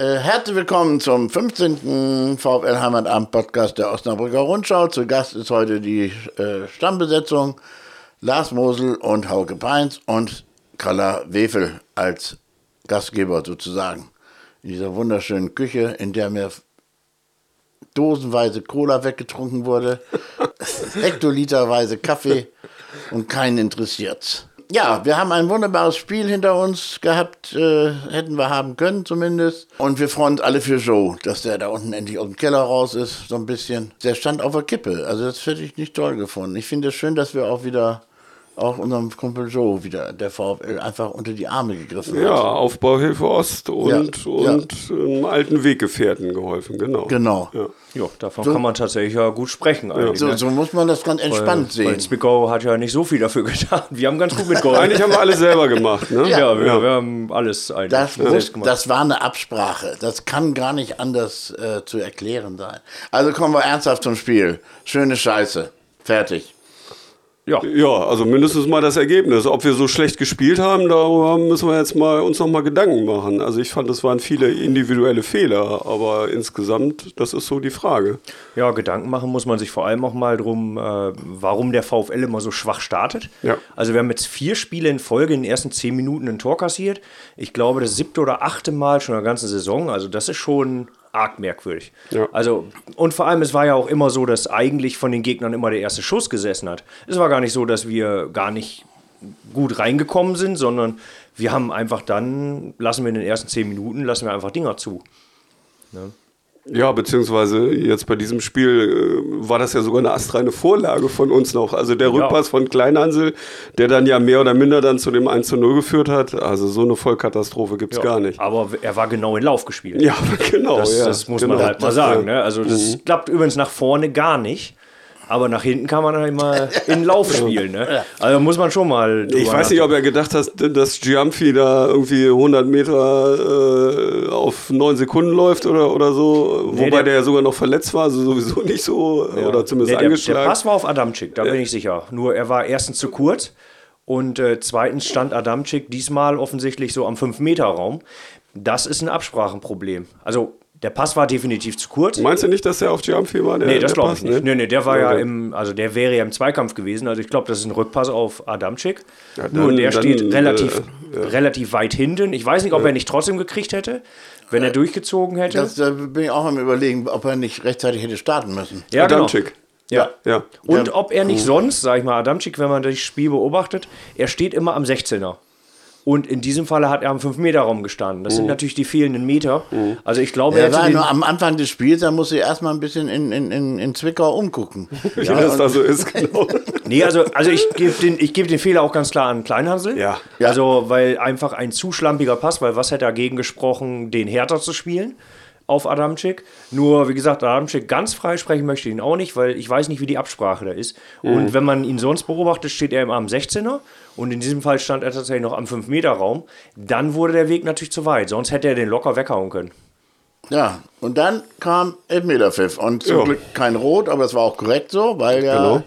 Äh, herzlich willkommen zum 15. VfL Heimatabend Podcast der Osnabrücker Rundschau. Zu Gast ist heute die äh, Stammbesetzung Lars Mosel und Hauke Peins und Kalla Wefel als Gastgeber sozusagen. In dieser wunderschönen Küche, in der mir dosenweise Cola weggetrunken wurde, hektoliterweise Kaffee und keinen interessiert's. Ja, wir haben ein wunderbares Spiel hinter uns gehabt, äh, hätten wir haben können zumindest. Und wir freuen uns alle für Joe, dass der da unten endlich aus dem Keller raus ist, so ein bisschen. Der stand auf der Kippe, also das hätte ich nicht toll gefunden. Ich finde es schön, dass wir auch wieder auch unserem Kumpel Joe wieder, der VfL, einfach unter die Arme gegriffen hat. Ja, Aufbauhilfe Ost und, ja, und ja. einem alten Weggefährten geholfen, genau. Genau. Ja, ja davon so, kann man tatsächlich ja gut sprechen eigentlich. So, ne? so muss man das ganz entspannt weil, sehen. Weil Zwickau hat ja nicht so viel dafür getan. Wir haben ganz gut mitgeholfen. eigentlich haben wir alles selber gemacht, ne? Ja, wir, wir, haben alles eigentlich das muss, gemacht. Das war eine Absprache. Das kann gar nicht anders äh, zu erklären sein. Also kommen wir ernsthaft zum Spiel. Schöne Scheiße. Fertig. Ja. ja, also mindestens mal das Ergebnis. Ob wir so schlecht gespielt haben, darüber müssen wir jetzt mal uns noch mal Gedanken machen. Also ich fand, es waren viele individuelle Fehler, aber insgesamt, das ist so die Frage. Ja, Gedanken machen muss man sich vor allem auch mal drum, äh, warum der VfL immer so schwach startet. Ja. Also wir haben jetzt vier Spiele in Folge in den ersten zehn Minuten ein Tor kassiert. Ich glaube, das siebte oder achte Mal schon in der ganzen Saison. Also das ist schon arg merkwürdig. Ja. Also, und vor allem, es war ja auch immer so, dass eigentlich von den Gegnern immer der erste Schuss gesessen hat. Es war gar nicht so, dass wir gar nicht gut reingekommen sind, sondern wir haben einfach dann, lassen wir in den ersten zehn Minuten, lassen wir einfach Dinger zu. Ne? Ja, beziehungsweise jetzt bei diesem Spiel äh, war das ja sogar eine astreine Vorlage von uns noch. Also der Rückpass ja. von Kleinhansel, der dann ja mehr oder minder dann zu dem 1 zu 0 geführt hat. Also so eine Vollkatastrophe gibt es ja. gar nicht. Aber er war genau in Lauf gespielt. Ja, genau. Das, ja, das muss genau. man halt mal sagen. Ne? Also das mhm. klappt übrigens nach vorne gar nicht. Aber nach hinten kann man dann immer in Lauf spielen. Ne? Also muss man schon mal. Ich weiß nicht, ob er gedacht hat, dass Giamfi da irgendwie 100 Meter äh, auf 9 Sekunden läuft oder, oder so. Nee, Wobei der, der, ja sogar noch verletzt war, also sowieso nicht so. Ja. Oder zumindest nee, der, angeschlagen. Der Pass war auf Adamczyk, da ja. bin ich sicher. Nur er war erstens zu kurz. Und äh, zweitens stand Adamczyk diesmal offensichtlich so am 5-Meter-Raum. Das ist ein Absprachenproblem. Also der Pass war definitiv zu kurz. Meinst du nicht, dass der auf Giamfi war? Der, nee, das glaube ich nicht. Nee, nee, der war ja, ja im, also der wäre ja im Zweikampf gewesen. Also ich glaube, das ist ein Rückpass auf Adamczyk. Ja, dann, Nur der dann, steht relativ, äh, ja. relativ weit hinten. Ich weiß nicht, ob er nicht trotzdem gekriegt hätte, wenn er durchgezogen hätte. Das, da bin ich auch am überlegen, ob er nicht rechtzeitig hätte starten müssen. Ja, genau. Adamczyk. Genau. Ja. ja. Und ob er nicht sonst, sag ich mal, Adamczyk, wenn man das Spiel beobachtet, er steht immer am 16er. Und in diesem Falle hat er am 5-Meter-Raum gestanden. Das mhm. sind natürlich die fehlenden Meter. Mhm. Also ich glaube, er, er war nur am Anfang des Spiels, da muss er erstmal ein bisschen in, in, in, in Zwickau umgucken. Wie ja, das da so ist, genau. nee, also, also ich gebe den, geb den Fehler auch ganz klar an Kleinhansel. Ja. Also, weil einfach ein zu schlampiger Pass, weil was hätte dagegen gesprochen, den härter zu spielen? Auf Adamczyk. Nur, wie gesagt, Adamczyk ganz frei sprechen möchte ich ihn auch nicht, weil ich weiß nicht, wie die Absprache da ist. Mhm. Und wenn man ihn sonst beobachtet, steht er immer am 16er und in diesem Fall stand er tatsächlich noch am 5-Meter-Raum. Dann wurde der Weg natürlich zu weit, sonst hätte er den locker weghauen können. Ja, und dann kam Elfmeterpfiff und zum ja. Glück kein Rot, aber es war auch korrekt so, weil ja genau.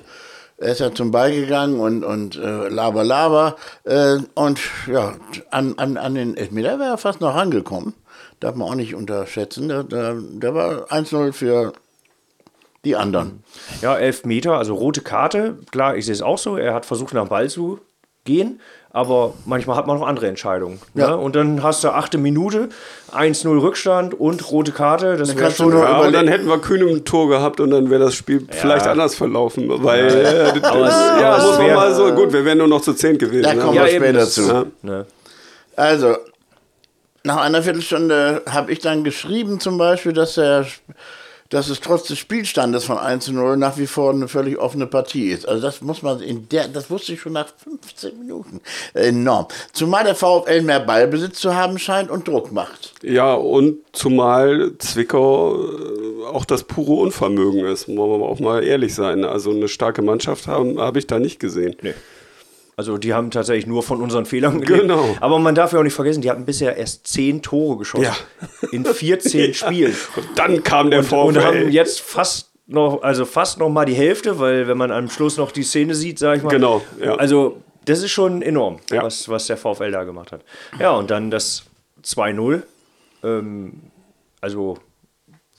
er ist ja zum Ball gegangen und, und äh, laber, laber äh, und ja, an, an, an den Elfmeter wäre er fast noch rangekommen darf man auch nicht unterschätzen. Der, der, der war 1-0 für die anderen. Ja, 11 Meter, also rote Karte. Klar, ich sehe es auch so. Er hat versucht, nach dem Ball zu gehen. Aber manchmal hat man noch andere Entscheidungen. Ne? Ja. Ne? Und dann hast du achte Minute, 1-0 Rückstand und rote Karte. Das wäre schon. Ja, aber dann hätten wir Kühn im Tor gehabt und dann wäre das Spiel ja. vielleicht anders verlaufen. Weil, äh, das, aber es, ja, muss man mal so. Gut, wir wären nur noch zu 10 gewesen. Da kommen wir später dazu. Ne? Also, nach einer Viertelstunde habe ich dann geschrieben zum Beispiel, dass, der, dass es trotz des Spielstandes von 1 zu 0 nach wie vor eine völlig offene Partie ist. Also das muss man in der, das wusste ich schon nach 15 Minuten. Enorm. Zumal der VfL mehr Ballbesitz zu haben scheint und Druck macht. Ja, und zumal Zwickau äh, auch das pure Unvermögen ist, wollen wir auch mal ehrlich sein. Also eine starke Mannschaft habe hab ich da nicht gesehen. Nee. Also die haben tatsächlich nur von unseren Fehlern gelebt. Genau. Aber man darf ja auch nicht vergessen, die hatten bisher erst zehn Tore geschossen. Ja. In 14 ja. Spielen. Und dann kam der VfL. Und haben jetzt fast noch, also fast noch mal die Hälfte, weil wenn man am Schluss noch die Szene sieht, sage ich mal. Genau. Ja. Also das ist schon enorm, ja. was, was der VfL da gemacht hat. Ja, und dann das 2-0. Ähm, also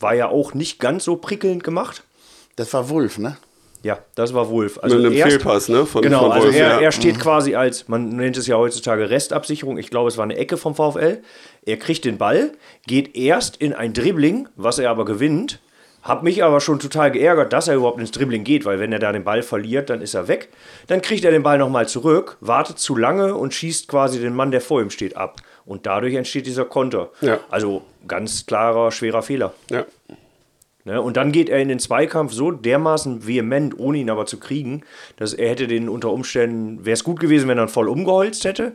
war ja auch nicht ganz so prickelnd gemacht. Das war Wulf, ne? Ja, das war Wolf. Also Mit einem erst- Fehlpass, ne? Von, Genau, von also Wolf, er, ja. er steht quasi als, man nennt es ja heutzutage Restabsicherung. Ich glaube, es war eine Ecke vom VfL. Er kriegt den Ball, geht erst in ein Dribbling, was er aber gewinnt. Hab mich aber schon total geärgert, dass er überhaupt ins Dribbling geht, weil wenn er da den Ball verliert, dann ist er weg. Dann kriegt er den Ball nochmal zurück, wartet zu lange und schießt quasi den Mann, der vor ihm steht, ab. Und dadurch entsteht dieser Konter. Ja. Also ganz klarer, schwerer Fehler. Ja. Ne? Und dann geht er in den Zweikampf so dermaßen vehement, ohne ihn aber zu kriegen, dass er hätte den unter Umständen, wäre es gut gewesen, wenn er ihn voll umgeholzt hätte.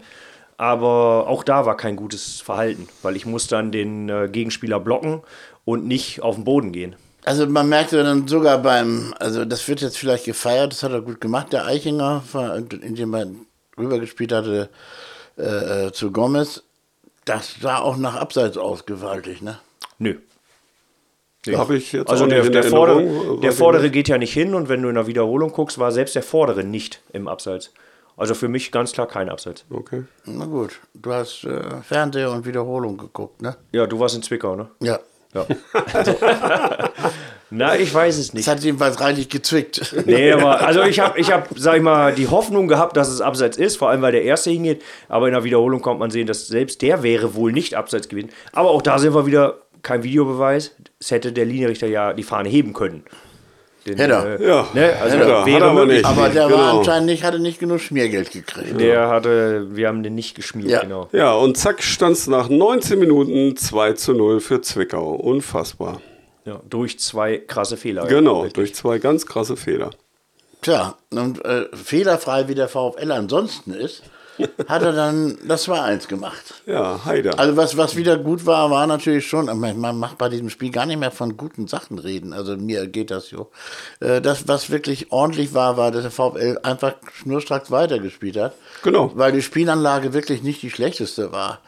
Aber auch da war kein gutes Verhalten, weil ich muss dann den äh, Gegenspieler blocken und nicht auf den Boden gehen. Also man merkte dann sogar beim, also das wird jetzt vielleicht gefeiert, das hat er gut gemacht, der Eichinger, in dem er rübergespielt hatte äh, äh, zu Gomez, das sah auch nach Abseits aus gewaltig, ne? Nö. Habe ich jetzt Also auch der, der, Vordere, weiß der Vordere geht ja nicht hin und wenn du in der Wiederholung guckst, war selbst der Vordere nicht im Abseits. Also für mich ganz klar kein Abseits. Okay. Na gut, du hast äh, Fernseher und Wiederholung geguckt, ne? Ja, du warst in Zwickau, ne? Ja. Ja. Na, ich weiß es nicht. Das hat jedenfalls reichlich gezwickt. Nee, aber also ich habe, ich hab, sag ich mal, die Hoffnung gehabt, dass es abseits ist, vor allem weil der erste hingeht. Aber in der Wiederholung kommt man sehen, dass selbst der wäre wohl nicht abseits gewesen. Aber auch da sind wir wieder kein Videobeweis. Es hätte der Linienrichter ja die Fahne heben können. Den, Hätte er. Ja. Ne? Also Hätte er. Hat wäre er aber möglich. nicht. Aber der Genau. war anscheinend nicht, hatte nicht genug Schmiergeld gekriegt. Der hatte, wir haben den nicht geschmiert, Ja. genau. Ja, und zack stand es nach 19 Minuten 2 zu 0 für Zwickau. Unfassbar. Ja, durch zwei krasse Fehler. Genau, Wirklich. durch zwei ganz krasse Fehler. Tja, und äh, fehlerfrei wie der VfL ansonsten ist, hat er dann das 2-1 gemacht. Ja, Heider. Also was, was wieder gut war, war natürlich schon, man macht bei diesem Spiel gar nicht mehr von guten Sachen reden, also mir geht das so. Äh, Das, was wirklich ordentlich war, war, dass der VfL einfach schnurstracks weitergespielt hat. Genau. Weil die Spielanlage wirklich nicht die schlechteste war.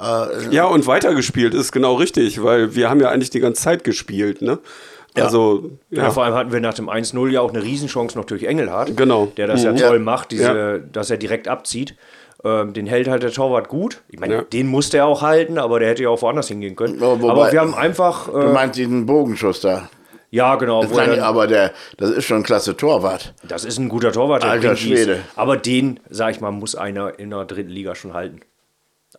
Äh, Ja, und weitergespielt ist genau richtig, weil wir haben ja eigentlich die ganze Zeit gespielt, ne? Also, Ja. ja. vor allem hatten wir nach dem 1-0 ja auch eine Riesenchance noch durch Engelhardt. Genau. Der das ja Mhm. toll Ja. macht, diese, Ja. dass er direkt abzieht. Ähm, den hält halt der Torwart gut. Ich meine, Ja. den musste er auch halten, aber der hätte ja auch woanders hingehen können. Ja, wobei- aber wir haben einfach. du Äh, meinst diesen Bogenschuss da. ja, genau. Das dann, aber der, das ist schon ein klasse Torwart. das ist ein guter Torwart. Alter. Schwede. Aber den, sag ich mal, muss einer in der dritten Liga schon halten.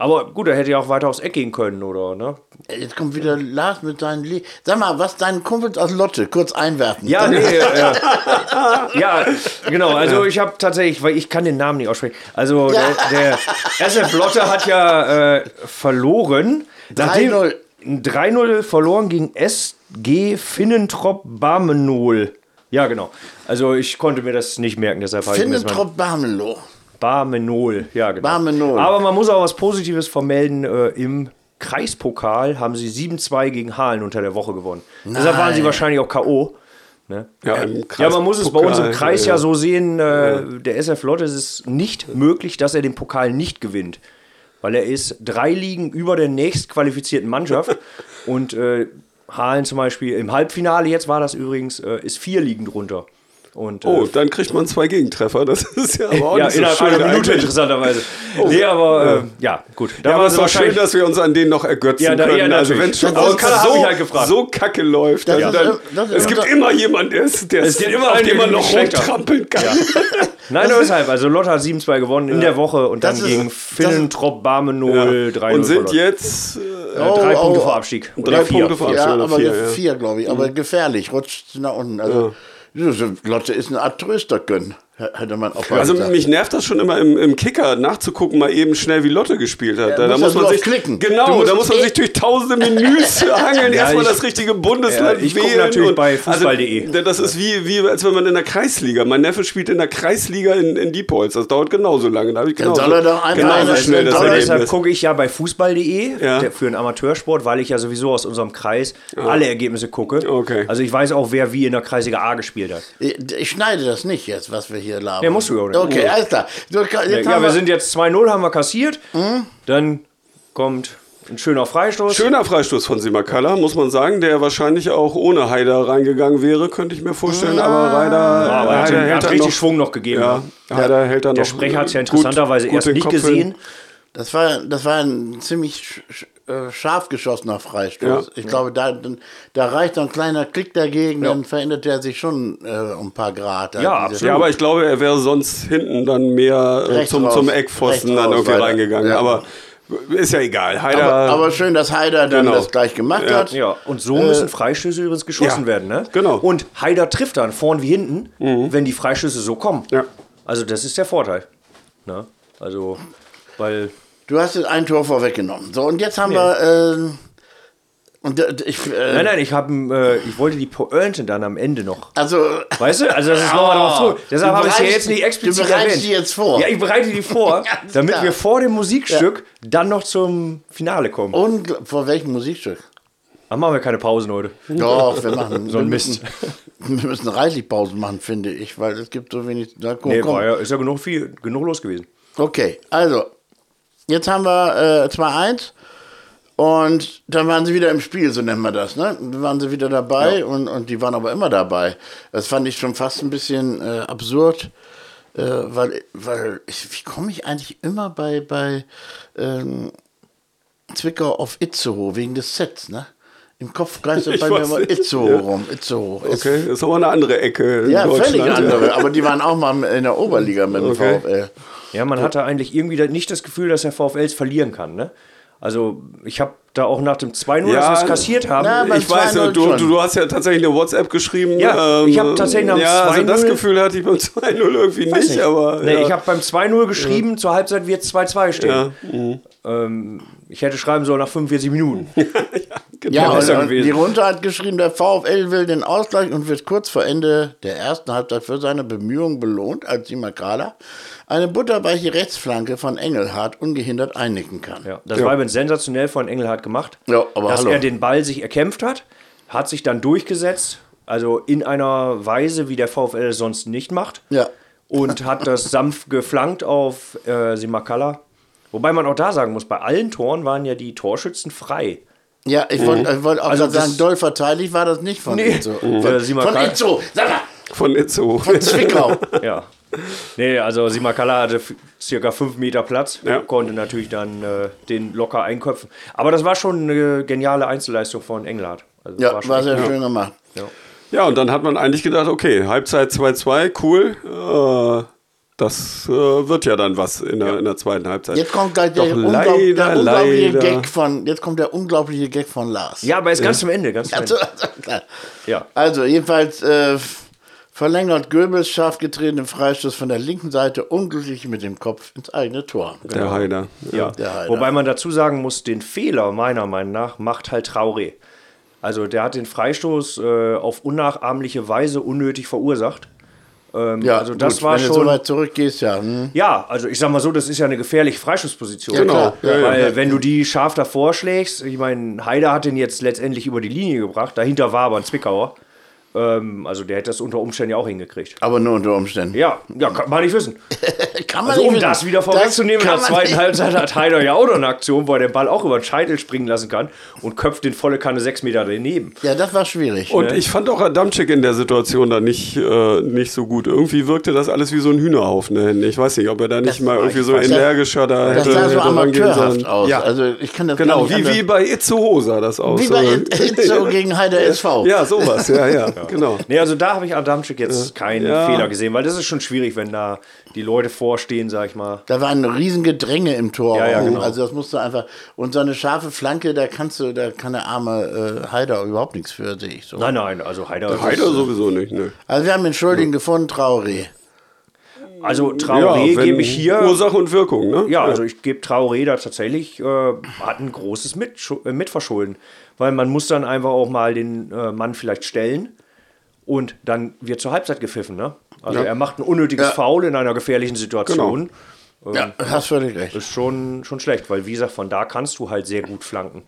Aber gut, er hätte ja auch weiter aufs Eck gehen können, oder? Ne? Jetzt kommt wieder Lars mit seinen Lie Sag mal, was deinen Kumpels aus Lotte kurz einwerfen. Ja, nee, äh, ja, genau. Also ich habe tatsächlich, weil ich kann den Namen nicht aussprechen. Also der, der SF Lotte hat ja äh, verloren. nachdem- 3-0. 3-0 verloren gegen SG Finnentrop Barmenol. Ja, genau. Also ich konnte mir das nicht merken, deshalb habe ich. Finnetrop Barmelo. Barmenol, ja genau. Barmenol. Aber man muss auch was Positives vermelden. Äh, Im Kreispokal haben sie 7-2 gegen Hahlen unter der Woche gewonnen. Deshalb waren sie Nein. wahrscheinlich auch K.O. Ne? Ja, Ja, man muss es bei uns im Kreis ja, ja. so sehen, äh, der SF Lotte ist es nicht möglich, dass er den Pokal nicht gewinnt. Weil er ist drei Ligen über der nächstqualifizierten Mannschaft. und äh, Hahlen zum Beispiel im Halbfinale, jetzt war das übrigens, äh, ist vier Ligen drunter. Und, äh, Oh, dann kriegt man zwei Gegentreffer. Das ist ja aber auch ja, nicht so innerhalb schön einer Minute eigentlich. interessanterweise. Nee, aber äh, ja, gut. Da Ja, aber es doch schön, wahrscheinlich. dass wir uns an denen noch ergötzen Ja, da- ja, können. also wenn schon ich so, halt so kacke läuft, Das dann, das ist es gibt immer jemanden, der, ist- der, Es gibt immer auf den man noch rumtrampeln kann. Nein, nur deshalb. Also Lotte hat 7-2 gewonnen in der Woche und dann Das ist- gegen das- Finnentrop Barmenol 3-0 Und sind jetzt äh, Äh, drei Punkte vor Abstieg. Drei. Punkte vor Ja, Abstieg oder aber vier, ja. glaube ich. Aber gefährlich, rutscht nach unten. Also, Lotte ist eine Art Tröstergönn, hätte man auch Also gesagt. mich nervt das schon immer im, im Kicker nachzugucken, mal eben schnell wie Lotte gespielt hat. Ja, da, da muss man sich klicken. Genau, da muss man eh- sich durch tausende Menüs hangeln, Ja, erstmal das richtige Bundesland Ja, ich wählen. natürlich und- bei fußball.de. Also, das ist wie, wie als wenn man in der Kreisliga. Mein Neffe spielt in der Kreisliga in, in Diepholz. Das dauert genauso lange. Da habe ich Dann genauso, soll er doch einfach genauso eine- schnell das Deshalb gucke ich ja bei fußball.de Ja. für einen Amateursport, weil ich ja sowieso aus unserem Kreis alle Ergebnisse gucke. Okay. Also ich weiß auch, wer wie in der Kreisliga A gespielt hat. Ich, ich schneide das nicht jetzt, was wir hier labern. Ja, musst du ja auch nicht. Okay, alles klar. Jetzt Ja, haben wir sind jetzt 2-0, haben wir kassiert. Mhm. Dann kommt ein schöner Freistoß. Schöner Freistoß von Simakala, muss man sagen, der wahrscheinlich auch ohne Haider reingegangen wäre, könnte ich mir vorstellen. Aber Reider, Ja, aber er hat, er hat dann richtig noch, Schwung noch gegeben. Ja, Ja. Haider hält dann Der noch Sprecher hat es ja interessanterweise gut erst nicht Kopf hin. gesehen. Das war, das war ein ziemlich äh, scharf geschossener Freistoß. Ja. Ich glaube, da, da reicht so ein kleiner Klick dagegen, ja. dann verändert er sich schon äh, um ein paar Grad. Ja, absolut. ja, aber ich glaube, er wäre sonst hinten dann mehr äh, zum, zum Eckpfosten dann irgendwie weiter. reingegangen. Ja. Aber ist ja egal. Heider, aber, aber schön, dass Heider dann genau. das gleich gemacht ja. hat. Ja, und so müssen äh, Freistöße übrigens geschossen ja. werden. Ne? Genau. Und Heider trifft dann vorn wie hinten, mhm. wenn die Freistöße so kommen. Ja. Also das ist der Vorteil. Ne? Also, weil... Du hast jetzt ein Tor vorweggenommen. So, und jetzt haben nee. wir... Äh, und ich, äh, nein, nein, ich, hab, äh, ich wollte die Pointe dann am Ende noch. Also. Weißt du? Also, das ist nochmal noch so. Deshalb habe ich sie jetzt nicht explizit Du bereitest die jetzt vor. Ja, ich bereite die vor, damit klar. wir vor dem Musikstück ja. dann noch zum Finale kommen. Und vor welchem Musikstück? Dann machen wir keine Pausen heute. Doch, wir machen so ein Mist. Wir müssen reichlich Pausen machen, finde ich, weil es gibt so wenig. Da, komm, nee, war ja, ist ja genug, viel, genug los gewesen. Okay, also, jetzt haben wir äh, 2-1. Und dann waren sie wieder im Spiel, so nennen wir das. Ne? Dann waren sie wieder dabei ja. und, und die waren aber immer dabei. Das fand ich schon fast ein bisschen äh, absurd, äh, weil, weil ich, wie komme ich eigentlich immer bei, bei ähm, Zwickau auf Itzehoe wegen des Sets, ne? Im Kopf geistert bei mir immer Itzehoe ja. rum. Itzehoe. Okay, das ist aber eine andere Ecke. ja, völlig andere. Aber die waren auch mal in der Oberliga mit dem okay. VfL. Ja, man hatte eigentlich irgendwie nicht das Gefühl, dass der VfL es verlieren kann, ne? Also ich habe da auch nach dem 2-0, ja, dass wir es kassiert haben. Na, ich weiß, du, du, du, hast ja tatsächlich eine WhatsApp geschrieben. Ja, ähm, ich habe tatsächlich nach dem ja, 2-0. Also das Gefühl hatte ich beim 2-0 irgendwie nicht, nicht, aber. Nee, ja. ich habe beim 2-0 geschrieben, ja. zur Halbzeit wird es 2-2 stehen. Ja. Mhm. Ähm, ich hätte schreiben sollen nach 45 Minuten. ja, genau. ja und, und die Runde hat geschrieben, der VfL will den Ausgleich und wird kurz vor Ende der ersten Halbzeit für seine Bemühungen belohnt, als Simakala eine butterweiche Rechtsflanke von Engelhardt ungehindert einnicken kann. Ja, das ja. war übrigens sensationell von Engelhardt gemacht, ja, aber dass hallo. er den Ball sich erkämpft hat, hat sich dann durchgesetzt, also in einer Weise, wie der VfL es sonst nicht macht. Ja. Und hat das sanft geflankt auf äh, Simakala. Wobei man auch da sagen muss, bei allen Toren waren ja die Torschützen frei. Ja, ich wollte mhm. wollt auch also sagen, doll verteidigt war das nicht von nee. Itzo. Mhm. Von, von Itzo, sag mal. Von Itzo. Von Zwickau. ja. Nee, also Simakala hatte circa fünf Meter Platz, ja. konnte natürlich dann äh, den locker einköpfen. Aber das war schon eine geniale Einzelleistung von Englert. Also ja, war, war sehr schön gemacht. Ja. ja. und dann hat man eigentlich gedacht, okay, Halbzeit 2-2, cool. Äh, das äh, wird ja dann was in der, in der zweiten Halbzeit. Jetzt kommt gleich der, leider, der unglaubliche leider. Gag von, jetzt kommt der unglaubliche Gag von Lars. Ja, aber ist ganz zum Ende, ganz zum Ende. Also, ja. also jedenfalls äh, verlängert Goebbels scharf getretenen Freistoß von der linken Seite unglücklich mit dem Kopf ins eigene Tor. Der genau. Heider. Ja. Der Heider. Wobei man dazu sagen muss, den Fehler meiner Meinung nach macht halt Traoré. Also der hat den Freistoß äh, auf unnachahmliche Weise unnötig verursacht. Ähm, ja, also das gut, war wenn schon. Wenn du so weit zurückgehst, ja. Hm. Ja, also ich sag mal so, das ist ja eine gefährliche Freischussposition. Ja, genau. Ja, weil ja. wenn du die scharf davor schlägst, ich meine, Heider hat den jetzt letztendlich über die Linie gebracht, dahinter war aber ein Zwickauer. Ähm, also der hätte das unter Umständen ja auch hingekriegt. Aber nur unter Umständen. Ja, ja kann man nicht wissen. kann man also, um nicht das wieder vorwegzunehmen, in der zweiten Halbzeit hat Heider ja auch noch eine Aktion, wo er den Ball auch über den Scheitel springen lassen kann und köpft den volle Kanne sechs Meter daneben. Ja, das war schwierig. Und ne? ich fand auch Adamczyk in der Situation da nicht, äh, nicht so gut. Irgendwie wirkte das alles wie so ein Hühnerhaufen. Ne? Ich weiß nicht, ob er da nicht das mal irgendwie so energischer da das hätte, sah so amateurhaft aus. Ja. Also ich kann das genau, wie, wie bei Itzehoe sah das aus. Wie bei Itzehoe gegen Heider SV. Ja, sowas, ja, ja, genau. Nee, also da habe ich Adamczyk jetzt keinen ja. Fehler gesehen, weil das ist schon schwierig, wenn da die Leute vorstehen, sag ich mal. Da war ein riesen Gedränge im Tor. Ja, ja, genau. Also das musst du einfach. Und so eine scharfe Flanke, da kannst du, da kann der arme äh, Heider überhaupt nichts für, sehe ich so. Nein, nein, also Heider. Heider ist, sowieso nicht, ne. Also wir haben den Schuldigen ja. gefunden, Traoré. Also Traoré ja, gebe ich hier. Ursache und Wirkung, ne? Ja, also ich gebe Traoré da tatsächlich, äh, hat ein großes Mit äh, Mitverschulden. Weil man muss dann einfach auch mal den äh, Mann vielleicht stellen und dann wird zur Halbzeit gepfiffen. Ne? Also ja. er macht ein unnötiges ja. Foul in einer gefährlichen Situation. Genau. Ähm, ja, hast völlig recht. Ist schon, schon schlecht, weil wie gesagt, von da kannst du halt sehr gut flanken.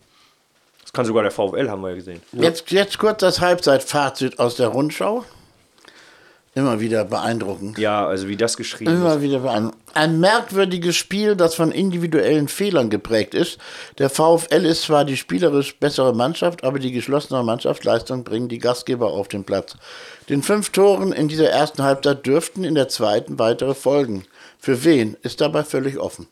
Das kann sogar der VfL, haben wir ja gesehen. Jetzt, jetzt kurz das Halbzeitfazit aus der Rundschau. Immer wieder beeindruckend. Ja, also wie das geschrieben Immer ist. Immer wieder beeindruckend. Ein merkwürdiges Spiel, das von individuellen Fehlern geprägt ist. Der VfL ist zwar die spielerisch bessere Mannschaft, aber die geschlossene Mannschaftsleistung bringen die Gastgeber auf den Platz. Den fünf Toren in dieser ersten Halbzeit dürften in der zweiten weitere folgen. Für wen ist dabei völlig offen.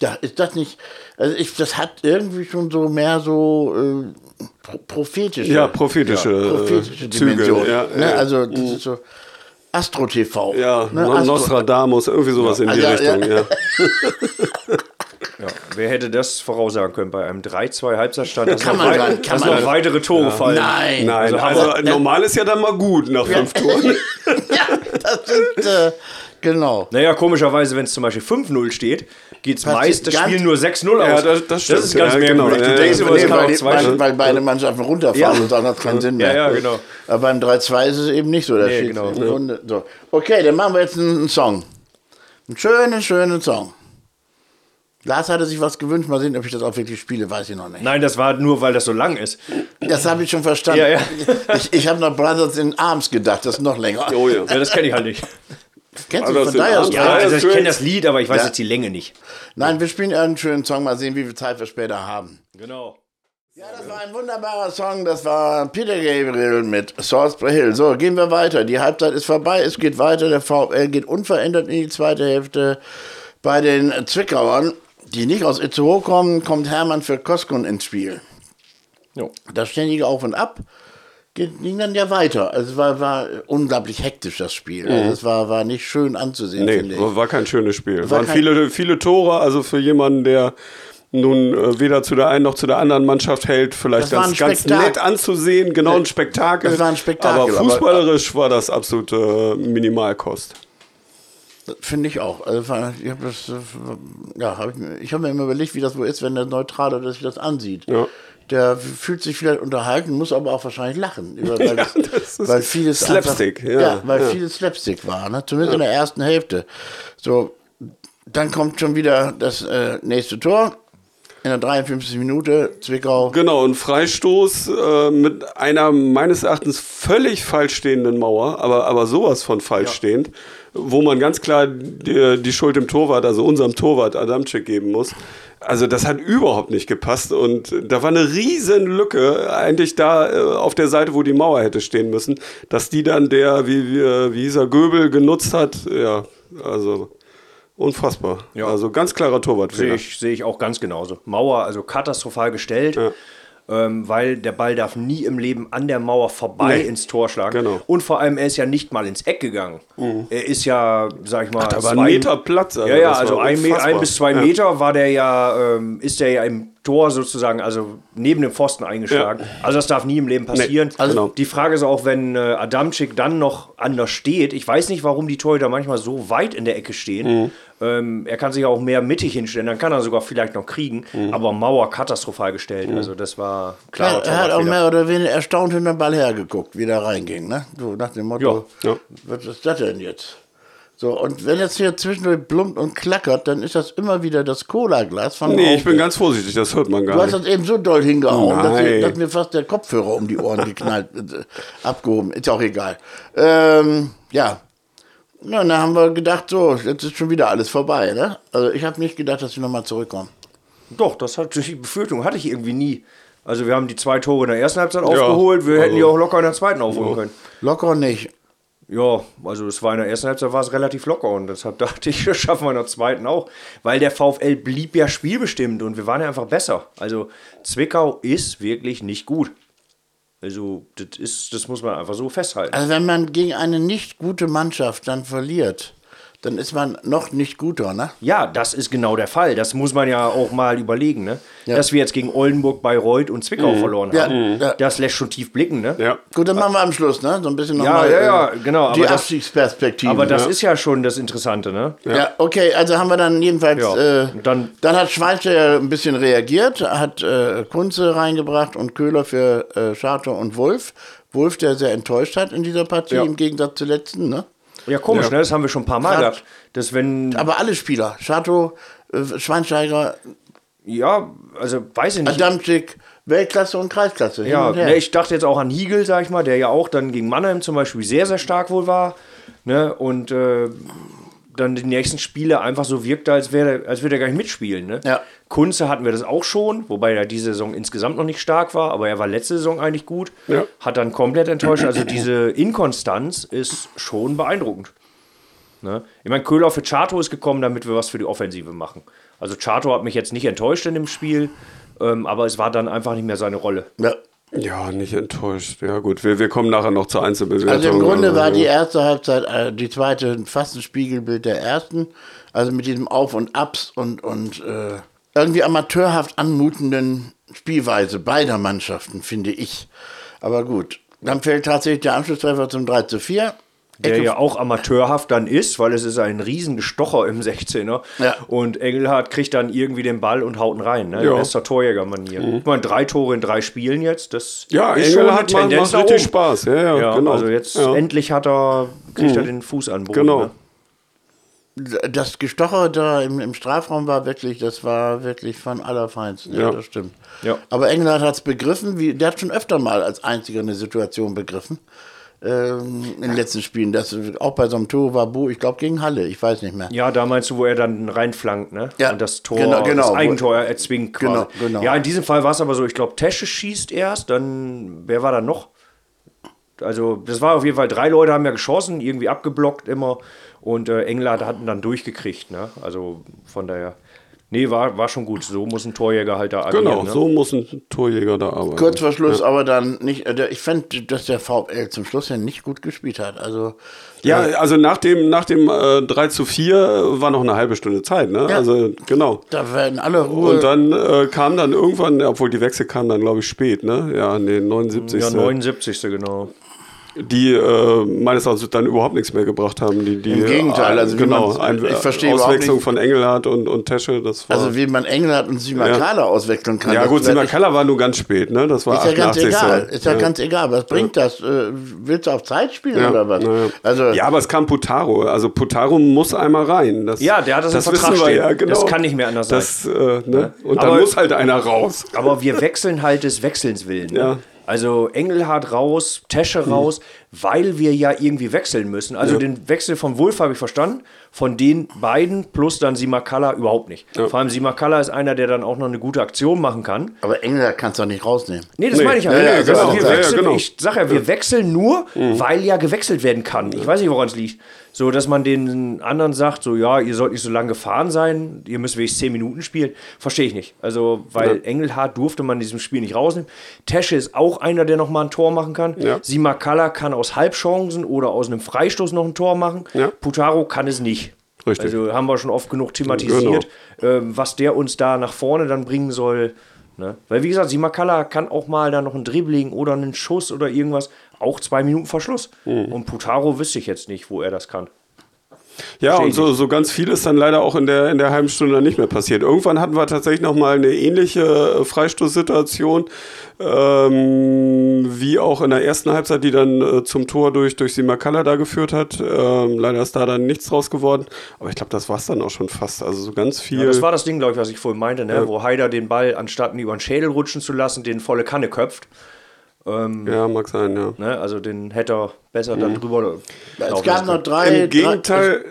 Ja, ist das nicht, also ich, das hat irgendwie schon so mehr so äh, pro- prophetische, Ja, prophetische, ja, äh, prophetische Züge, Dimension. ja, ne? Also das ist so Astro TV. Ja, ne? Astro- Nostradamus, irgendwie sowas in die Ja, ja. Richtung, ja. Ja, wer hätte das voraussagen können bei einem 3-2 Halbzeitstand, dass, Kann noch, man wei- kann dass man noch weitere Tore fallen? Nein. Nein, Also also, normal ist ja dann mal gut nach fünf Toren. ja, das sind, äh, genau. Naja, komischerweise, wenn es zum Beispiel 5-0 steht, geht es meist das Spiel nur 6-0 aus. Ja, das- das stimmt. ist ganz Ja, genau. Du Ja, denkst ja, Nee, weil, weil, weil beide Mannschaften runterfahren Ja. und dann hat es keinen Sinn mehr. Ja, ja, genau. Aber beim 3-2 ist es eben nicht so. Nee, genau. so. Okay, dann machen wir jetzt einen, einen Song. Einen schönen, schönen Song. Lars hatte sich was gewünscht. Mal sehen, ob ich das auch wirklich spiele, weiß ich noch nicht. Nein, das war nur, weil das so lang ist. Das habe ich schon verstanden. Ja, ja. Ich, ich habe noch Brothers in Arms gedacht, das ist noch länger. Oh ja. Ja, das kenne ich halt nicht. Kennst du von? Straits? Ja, also ich kenne das Lied, aber ich weiß Ja. jetzt die Länge nicht. Nein, wir spielen irgendeinen schönen Song. Mal sehen, wie viel Zeit wir später haben. Genau. Ja, das war ein wunderbarer Song. Das war Peter Gabriel mit Salisbury Hill. So, gehen wir weiter. Die Halbzeit ist vorbei. Es geht weiter. Der VfL geht unverändert in die zweite Hälfte. Bei den Zwickauern, die nicht aus Itzehoe kommen, kommt Hermann für Koskun ins Spiel. Jo. Das ständige Auf und Ab ging dann ja weiter. Also es war, war unglaublich hektisch, das Spiel. Also es war, war nicht schön anzusehen, Nee, war, kein schönes Spiel. War Waren viele, viele Tore, also für jemanden, der nun äh, weder zu der einen noch zu der anderen Mannschaft hält, vielleicht Das war ganz, Spektakel. nett anzusehen, genau ein Spektakel. Das war ein Spektakel, Aber aber- fußballerisch war das absolute äh, Minimalkost. Finde ich auch. Also, ich habe äh, ja, hab ich, mir- ich habe mir immer überlegt, wie das wohl ist, wenn der Neutrale das sich das ansieht. Ja. Der fühlt sich vielleicht unterhalten, muss aber auch wahrscheinlich lachen. Über, weil, Ja, weil vieles Slapstick, einfach, ja, weil ja. vieles Slapstick war, ne? zumindest in der ersten Hälfte. So, dann kommt schon wieder das äh, nächste Tor. In der 53. Minute, Zwickau. Genau, ein Freistoß äh, mit einer meines Erachtens völlig falsch stehenden Mauer, aber, aber sowas von falsch stehend, wo man ganz klar die, die Schuld dem Torwart, also unserem Torwart Adamczyk geben muss. Also das hat überhaupt nicht gepasst und da war eine riesen Lücke eigentlich da äh, auf der Seite, wo die Mauer hätte stehen müssen, dass die dann der, wie, wie, äh, wie hieß er, Göbel genutzt hat, ja, also unfassbar. Ja. Also ganz klarer Sehe Torwartfehler. ich, sehe ich auch ganz genauso. Mauer, also katastrophal gestellt, Ja. Ähm, weil der Ball darf nie im Leben an der Mauer vorbei Nee. ins Tor schlagen. Genau. Und vor allem, er ist ja nicht mal ins Eck gegangen. Er ist ja, sag ich mal, war ein Meter Platz. Ja, ja, das also ein, ein bis zwei Ja. Meter war der ja, ähm, ist der ja im Tor sozusagen, also neben dem Pfosten eingeschlagen. Also das darf nie im Leben passieren. Nee, also- die Frage ist auch, wenn äh, Adamczyk dann noch anders steht. Ich weiß nicht, warum die Torhüter manchmal so weit in der Ecke stehen. Mhm. Ähm, er kann sich auch mehr mittig hinstellen, dann kann er sogar vielleicht noch kriegen. Mhm. Aber Mauer katastrophal gestellt. Also das war klar. Er hat auch mehr oder weniger erstaunt hinter den Ball hergeguckt, wie der reinging. Ne? So nach dem Motto, Ja, ja. was ist das denn jetzt? So, und wenn jetzt hier zwischendurch plumpt und klackert, dann ist das immer wieder das Cola-Glas von Nee, ich Hauke. bin ganz vorsichtig, das hört man Du gar hast nicht. das eben so doll hingehauen, dass, mir- dass mir fast der Kopfhörer um die Ohren geknallt, äh, abgehoben. Ist ja auch egal. Ähm, ja. Na, dann haben wir gedacht, so, jetzt ist schon wieder alles vorbei. Ne? Also ich habe nicht gedacht, dass sie nochmal zurückkommen. Doch, das hat die Befürchtung hatte ich irgendwie nie. Also wir haben die zwei Tore in der ersten Halbzeit aufgeholt, wir hätten die also- auch locker in der zweiten aufholen können. Locker nicht. Ja, also es war in der ersten Halbzeit war es relativ locker und deshalb dachte ich, das schaffen wir in der zweiten auch. Weil der VfL blieb ja spielbestimmt und wir waren ja einfach besser. Also Zwickau ist wirklich nicht gut. Also das, ist, das muss man einfach so festhalten. Also wenn man gegen eine nicht gute Mannschaft dann verliert, dann ist man noch nicht guter, ne? Ja, das ist genau der Fall. Das muss man ja auch mal überlegen, ne? Ja. Dass wir jetzt gegen Oldenburg, Bayreuth und Zwickau verloren Ja, haben. ja. Das lässt schon tief blicken, ne? Ja. Gut, dann machen wir am Schluss, ne? So ein bisschen Ja, nochmal ja, ja, genau, die aber das- Abstiegsperspektive. Aber das ne? ist ja schon das Interessante, ne? Ja. okay, also haben wir dann jedenfalls. Ja, Äh, dann- dann, hat Schweizer ja ein bisschen reagiert, hat äh, Kunze reingebracht und Köhler für äh, Scharter und Wolf. Wolf, der sehr enttäuscht hat in dieser Partie, Ja. im Gegensatz zur letzten, ne? Ja, komisch, ne? Das haben wir schon ein paar Mal gehabt. Dass wenn. Aber alle Spieler, Scharto, äh, Schweinsteiger, Ja, also weiß ich nicht. Adamczyk, Weltklasse und Kreisklasse. Ja, und ne, ich dachte jetzt auch an Hiegel, sag ich mal, der ja auch dann gegen Mannheim zum Beispiel sehr, sehr stark wohl war. Ne? Und äh, dann die nächsten Spiele einfach so wirkte, als, wäre, als würde er gar nicht mitspielen. Ne? Ja. Kunze hatten wir das auch schon, wobei er diese Saison insgesamt noch nicht stark war, aber er war letzte Saison eigentlich gut. Ja. Hat dann komplett enttäuscht. Also diese Inkonstanz ist schon beeindruckend. Ne? Ich meine, Köhler für Chato ist gekommen, damit wir was für die Offensive machen. Also Chato hat mich jetzt nicht enttäuscht in dem Spiel, ähm, aber es war dann einfach nicht mehr seine Rolle. Ja. Ja, nicht enttäuscht. Ja, gut, wir, wir kommen nachher noch zur Einzelbewertung. Also im Grunde Also, war die erste Halbzeit, äh, die zweite fast ein Spiegelbild der ersten. Also mit diesem Auf und Abs und, und äh, irgendwie amateurhaft anmutenden Spielweise beider Mannschaften, finde ich. Aber gut. Dann fällt tatsächlich der Anschlusstreffer zum 3 zu 4. Der Ecke- ja auch amateurhaft dann ist, weil es ist ein riesen Gestocher im 16er. Ja. Und Engelhardt kriegt dann irgendwie den Ball und haut ihn rein. Ne? Ja. Bester Torjägermanier. Ich meine, drei Tore in drei Spielen jetzt, das Ja, ist Engel schon hat macht, macht nach richtig. Spaß. Ja, ja, Ja, genau. also jetzt ja. endlich hat er, kriegt er den Fuß an den Boden. Genau. Ne? Das Gestocher da im, im Strafraum war wirklich, das war wirklich von allerfeinsten. Ja, Ja. das stimmt. Ja. Aber England hat es begriffen, wie, der hat schon öfter mal als einziger eine Situation begriffen. Ähm, in den letzten Spielen. Das, auch bei so einem Tor war Bo, ich glaube gegen Halle, ich weiß nicht mehr. Ja, da meinst du, wo er dann reinflankt, ne? Ja, Und das Tor, genau, genau. das Eigentor erzwingt quasi. Genau, genau. Ja, in diesem Fall war es aber so, ich glaube, Tesche schießt erst, dann, wer war da noch? Also, das war auf jeden Fall, drei Leute haben ja geschossen, irgendwie abgeblockt immer. Und äh, England hatten dann durchgekriegt, ne? Also von daher. Nee, war, war schon gut. So muss ein Torjäger halt da agieren. Genau, ne? so muss ein Torjäger da arbeiten. Kurz vor Schluss, aber dann nicht. äh, Ich fand, dass der VfL zum Schluss ja nicht gut gespielt hat. Also Ja, also nach dem, nach dem äh, 3 zu 4 war noch eine halbe Stunde Zeit, ne? Ja. Also genau. da war in aller Ruhe. Und dann äh, kam dann irgendwann, obwohl die Wechsel kamen dann, glaube ich, spät, ne? Ja, nee, 79. Ja, 79. genau. Die äh, meines Erachtens dann überhaupt nichts mehr gebracht haben. Die, die, Im Gegenteil, also wie genau, ein, ich verstehe überhaupt Auswechslung nicht- von Engelhardt und, und Tesche, das war. also wie man England und Simakala auswechseln kann. ja das gut, Simakala war nur ganz spät, ne? Das war Ist ja ganz 88. egal. Ist ja, ganz egal. Was bringt das? Äh, willst du auf Zeit spielen Ja, oder was? ja. Also ja, aber es kam Putaro. Also Putaro muss einmal rein. Das, Ja, der hat das im wissen Vertrag wir stehen. Ja, genau. Das kann nicht mehr anders das, Äh, ne? Und Aber- dann muss halt einer raus. Aber wir wechseln halt des Wechselns willen. Ne? Also Engelhardt raus, Tesche raus, weil wir ja irgendwie wechseln müssen. Also den Wechsel von Wolf habe ich verstanden, von den beiden plus dann Simakala überhaupt nicht. Vor allem Simakala ist einer, der dann auch noch eine gute Aktion machen kann. aber England kannst du doch nicht rausnehmen. Nee, das Nee. meine ich ja. Ja, ja, Nee, genau. also wir Ja, ja, wechseln, genau. Mhm. Ich sage ja, wir wechseln nur, weil ja gewechselt werden kann. Ich weiß nicht, woran es liegt. So, dass man den anderen sagt, so, ja, ihr sollt nicht so lange gefahren sein, ihr müsst wenigstens 10 Minuten spielen. Verstehe ich nicht. Also, weil Engelhardt durfte man in diesem Spiel nicht rausnehmen. Tesche ist auch einer, der nochmal ein Tor machen kann. Ja. Simakala kann aus Halbchancen oder aus einem Freistoß noch ein Tor machen. Ja. Putaro kann es nicht. Richtig. Also haben wir schon oft genug thematisiert, ähm, was der uns da nach vorne dann bringen soll. Ne? Weil wie gesagt, Simakala kann auch mal da noch ein Dribbling oder einen Schuss oder irgendwas. Auch zwei Minuten Verschluss. Mhm. Und Putaro wüsste ich jetzt nicht, wo er das kann. Ja, und so, so ganz viel ist dann leider auch in der, in der halben Stunde dann nicht mehr passiert. Irgendwann hatten wir tatsächlich noch mal eine ähnliche äh, Freistoßsituation, ähm, wie auch in der ersten Halbzeit, die dann äh, zum Tor durch, durch Simakala da geführt hat. Ähm, leider ist da dann nichts draus geworden. Aber ich glaube, das war es dann auch schon fast. Also so ganz viel. Ja, das war das Ding, glaube ich, was ich vorhin meinte, ne? wo Haider den Ball, anstatt ihn über den Schädel rutschen zu lassen, den volle Kanne köpft. ja, mag sein, ja. Ne? Also den hätte er besser dann drüber Es gab noch drei. Im Gegenteil,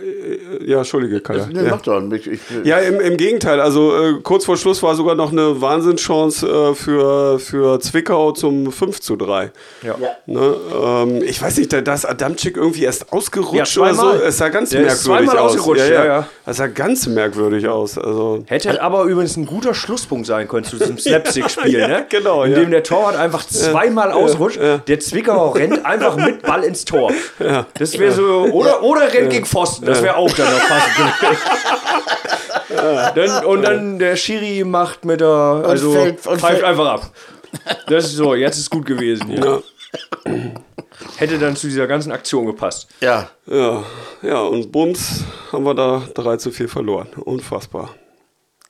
äh, ja, Entschuldige, Kalle. Drei, nee, ja. mach doch. Ich, ich, Ja, im, im Gegenteil. Also äh, kurz vor Schluss war sogar noch eine Wahnsinnschance äh, für, für Zwickau zum 5 zu 3. Ja. Ne, ähm, ich weiß nicht, da da ist Adamczyk irgendwie erst Ja, ausgerutscht oder so. Es sah ganz Der ist merkwürdig zweimal aus. ausgerutscht, ja, ja. Das sah ganz merkwürdig aus. Also, Hätte aber übrigens ein guter Schlusspunkt sein können zu diesem Slapstick-Spiel, Ja, ne? genau, In ja. dem der Torwart einfach zweimal ausrutscht. Der Zwickauer rennt einfach mit Ball ins Tor. Das wäre so, oder, oder rennt gegen Pfosten, das wäre auch dann noch passend dann, und dann der Schiri macht mit der, also fällt- und pfeift fällt- einfach ab. Das ist so, jetzt ist gut gewesen. hier. ja, Hätte dann zu dieser ganzen Aktion gepasst. ja. ja, ja, und Bums haben wir da 3 zu 4 verloren. Unfassbar.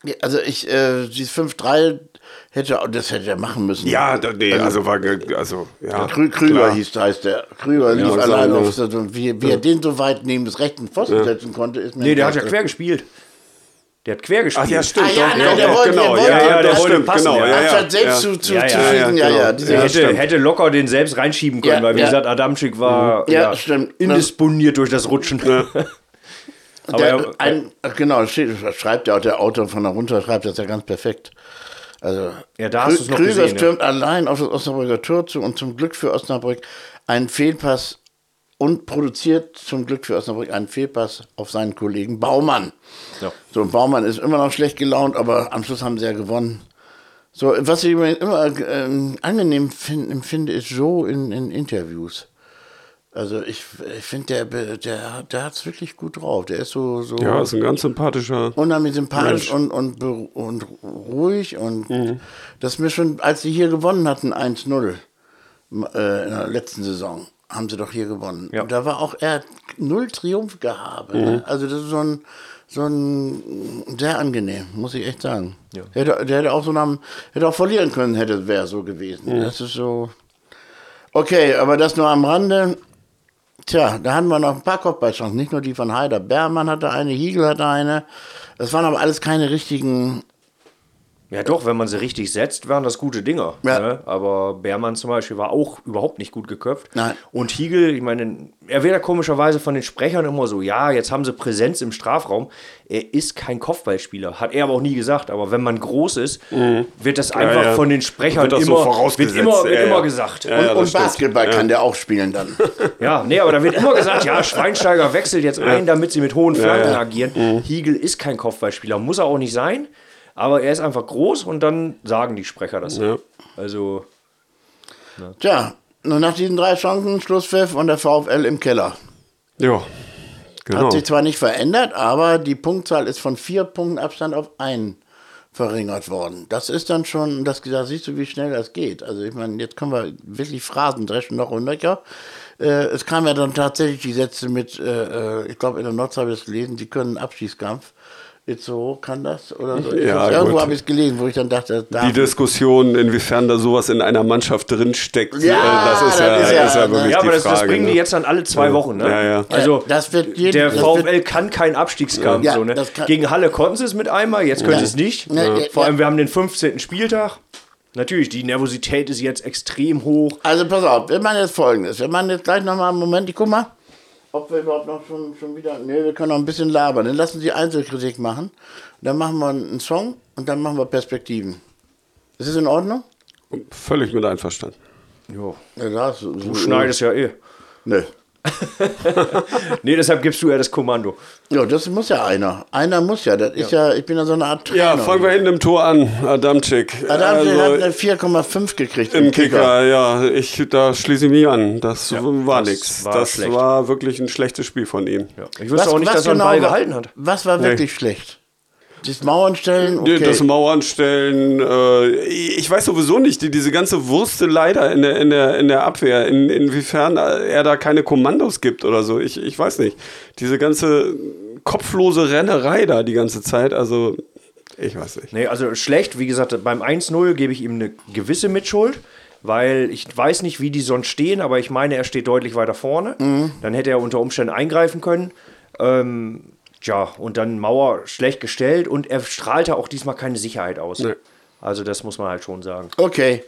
Ja, Also ich, äh, dieses 5-3 hätte, das hätte er machen müssen. Ja, da, nee, also war, ge- also, ja. Krü Krüger klar. hieß, heißt der. Krüger lief mag allein auf, so, wie, wie er den so weit neben das rechten Pfosten setzen konnte, ist mir Nee, der hat ja quer gespielt. Der hat quer gespielt. Ach ja, stimmt. Ah, ja, doch, ja, doch, der doch, wollte- genau. der wollte- ja, ja, der wollte passen, genau. ja. Ja, ja, Anstatt selbst ja. zu, zu, Ja, zu ja, schießen, ja, genau. ja. Der Ja, hätte, hätte locker den selbst reinschieben können, Ja, weil wie ja. gesagt, Adamczyk war Ja, ja, indisponiert durch das Rutschen. Aber der, er- ein, genau, schreibt ja auch der Autor von darunter, schreibt das ja ganz perfekt. Also, Ja, da hast Krüger gesehen, ja. stürmt allein auf das Osnabrücker Tor zu und zum Glück für Osnabrück ein Fehlpass und produziert zum Glück für Osnabrück einen Fehlpass auf seinen Kollegen Baumann. Ja. So, Baumann ist immer noch schlecht gelaunt, aber am Schluss haben sie ja gewonnen. So, was ich übrigens immer ähm, angenehm find, empfinde, ist Joe in, in Interviews. Also ich, ich finde, der, der, der hat es wirklich gut drauf. Der ist so, so Ja, ist ein ganz sympathischer. unheimlich sympathisch Mensch. und, und, und ruhig. Und das ist mir schon, als sie hier gewonnen hatten, 1-0 m- äh, in der letzten Saison, haben sie doch hier gewonnen. Ja. Und da war auch er null Triumphgehabe. Ne? Also das ist so ein, so ein sehr angenehm, muss ich echt sagen. Ja. Der, hätte, der hätte auch so nach, hätte auch verlieren können, hätte wäre so gewesen. Das ist so. Okay, aber das nur am Rande. Tja, da hatten wir noch ein paar Kopfballchancen, nicht nur die von Heider. Bermann hatte eine, Hiegel hatte eine. Das waren aber alles keine richtigen. Ja, doch, wenn man sie richtig setzt, waren das gute Dinger. Ja. Ne? Aber Beermann zum Beispiel war auch überhaupt nicht gut geköpft. Nein. Und Hiegel, ich meine, er wird ja komischerweise von den Sprechern immer so, ja, jetzt haben sie Präsenz im Strafraum. Er ist kein Kopfballspieler, hat er aber auch nie gesagt. Aber wenn man groß ist, wird das einfach ja. von den Sprechern so immer, vorausgesetzt. wird immer, wird Ja, immer ja. gesagt. Ja, Und, und. Basketball kann der auch spielen dann. Ja, nee, aber da wird immer gesagt, ja, Schweinsteiger wechselt jetzt ein, damit sie mit hohen Flanken ja. agieren. Hiegel ist kein Kopfballspieler, muss er auch nicht sein, aber er ist einfach groß und dann sagen die Sprecher das. Ja. Also, Tja, und nach diesen drei Chancen, Schlusspfiff und der VfL im Keller. Ja, genau. Hat sich zwar nicht verändert, aber die Punktzahl ist von vier Punkten Abstand auf einen verringert worden. Das ist dann schon, das, da siehst du, wie schnell das geht. Also ich meine, jetzt können wir wirklich Phrasen dreschen noch und nöcher. Äh, es kam ja dann tatsächlich die Sätze mit, äh, äh, ich glaube in der Notz habe ich es gelesen, die können Abschießkampf. Jetzt so kann das oder so. Ja, das, irgendwo habe ich es gelesen, wo ich dann dachte, da die Diskussion, inwiefern da sowas in einer Mannschaft drinsteckt, Ja, äh, das ist das ja, ist ja- ist ja wirklich ja, aber die das, Frage. das bringen die ne? jetzt dann alle zwei Wochen, ne? Ja, ja. Also, das wird jeden, der das VfL wird, kann keinen Abstiegskampf. Ja, so, ne? Gegen Halle konnten sie es mit einmal, jetzt können Ja. sie es nicht. Ja, ja, Vor allem, ja. wir haben den 15. Spieltag. Natürlich, die Nervosität ist jetzt extrem hoch. Also pass auf, wir machen jetzt folgendes. Wir machen jetzt gleich nochmal einen Moment, ich guck mal, ob wir überhaupt noch schon, schon wieder. Ne, wir können noch ein bisschen labern. Dann lassen Sie Einzelkritik machen. Dann machen wir einen Song und dann machen wir Perspektiven. Ist das in Ordnung? Völlig mit einverstanden. Jo. Ja, das, so, Du schneidest ja eh. Ne. Nee, deshalb gibst du ja das Kommando. Ja, das muss ja einer. Einer muss ja. Das ist ja, ich bin ja so eine Art Trainer. Ja, fangen wir hinten im Tor an, Adamczyk. Adam Also, hat eine 4,5 gekriegt Im Kicker, ja, ich, da schließe ich mich an. Das war das nichts. war Das war wirklich ein schlechtes Spiel von ihm. Ja. Ich wüsste auch nicht, dass er einen genau Ball war- gehalten hat. Was war wirklich schlecht? Das Mauernstellen? Okay. Das Mauernstellen, äh, ich weiß sowieso nicht, die, diese ganze Wurste leider in der, in der, in der Abwehr, in, inwiefern er da keine Kommandos gibt oder so. Ich, ich weiß nicht. Diese ganze kopflose Rennerei da die ganze Zeit, also ich weiß nicht. Nee, also schlecht. Wie gesagt, beim 1-0 gebe ich ihm eine gewisse Mitschuld, weil ich weiß nicht, wie die sonst stehen, aber ich meine, er steht deutlich weiter vorne. Dann hätte er unter Umständen eingreifen können. Ähm, tja, und dann Mauer schlecht gestellt und er strahlte auch diesmal keine Sicherheit aus. Nee. Also das muss man halt schon sagen. Okay.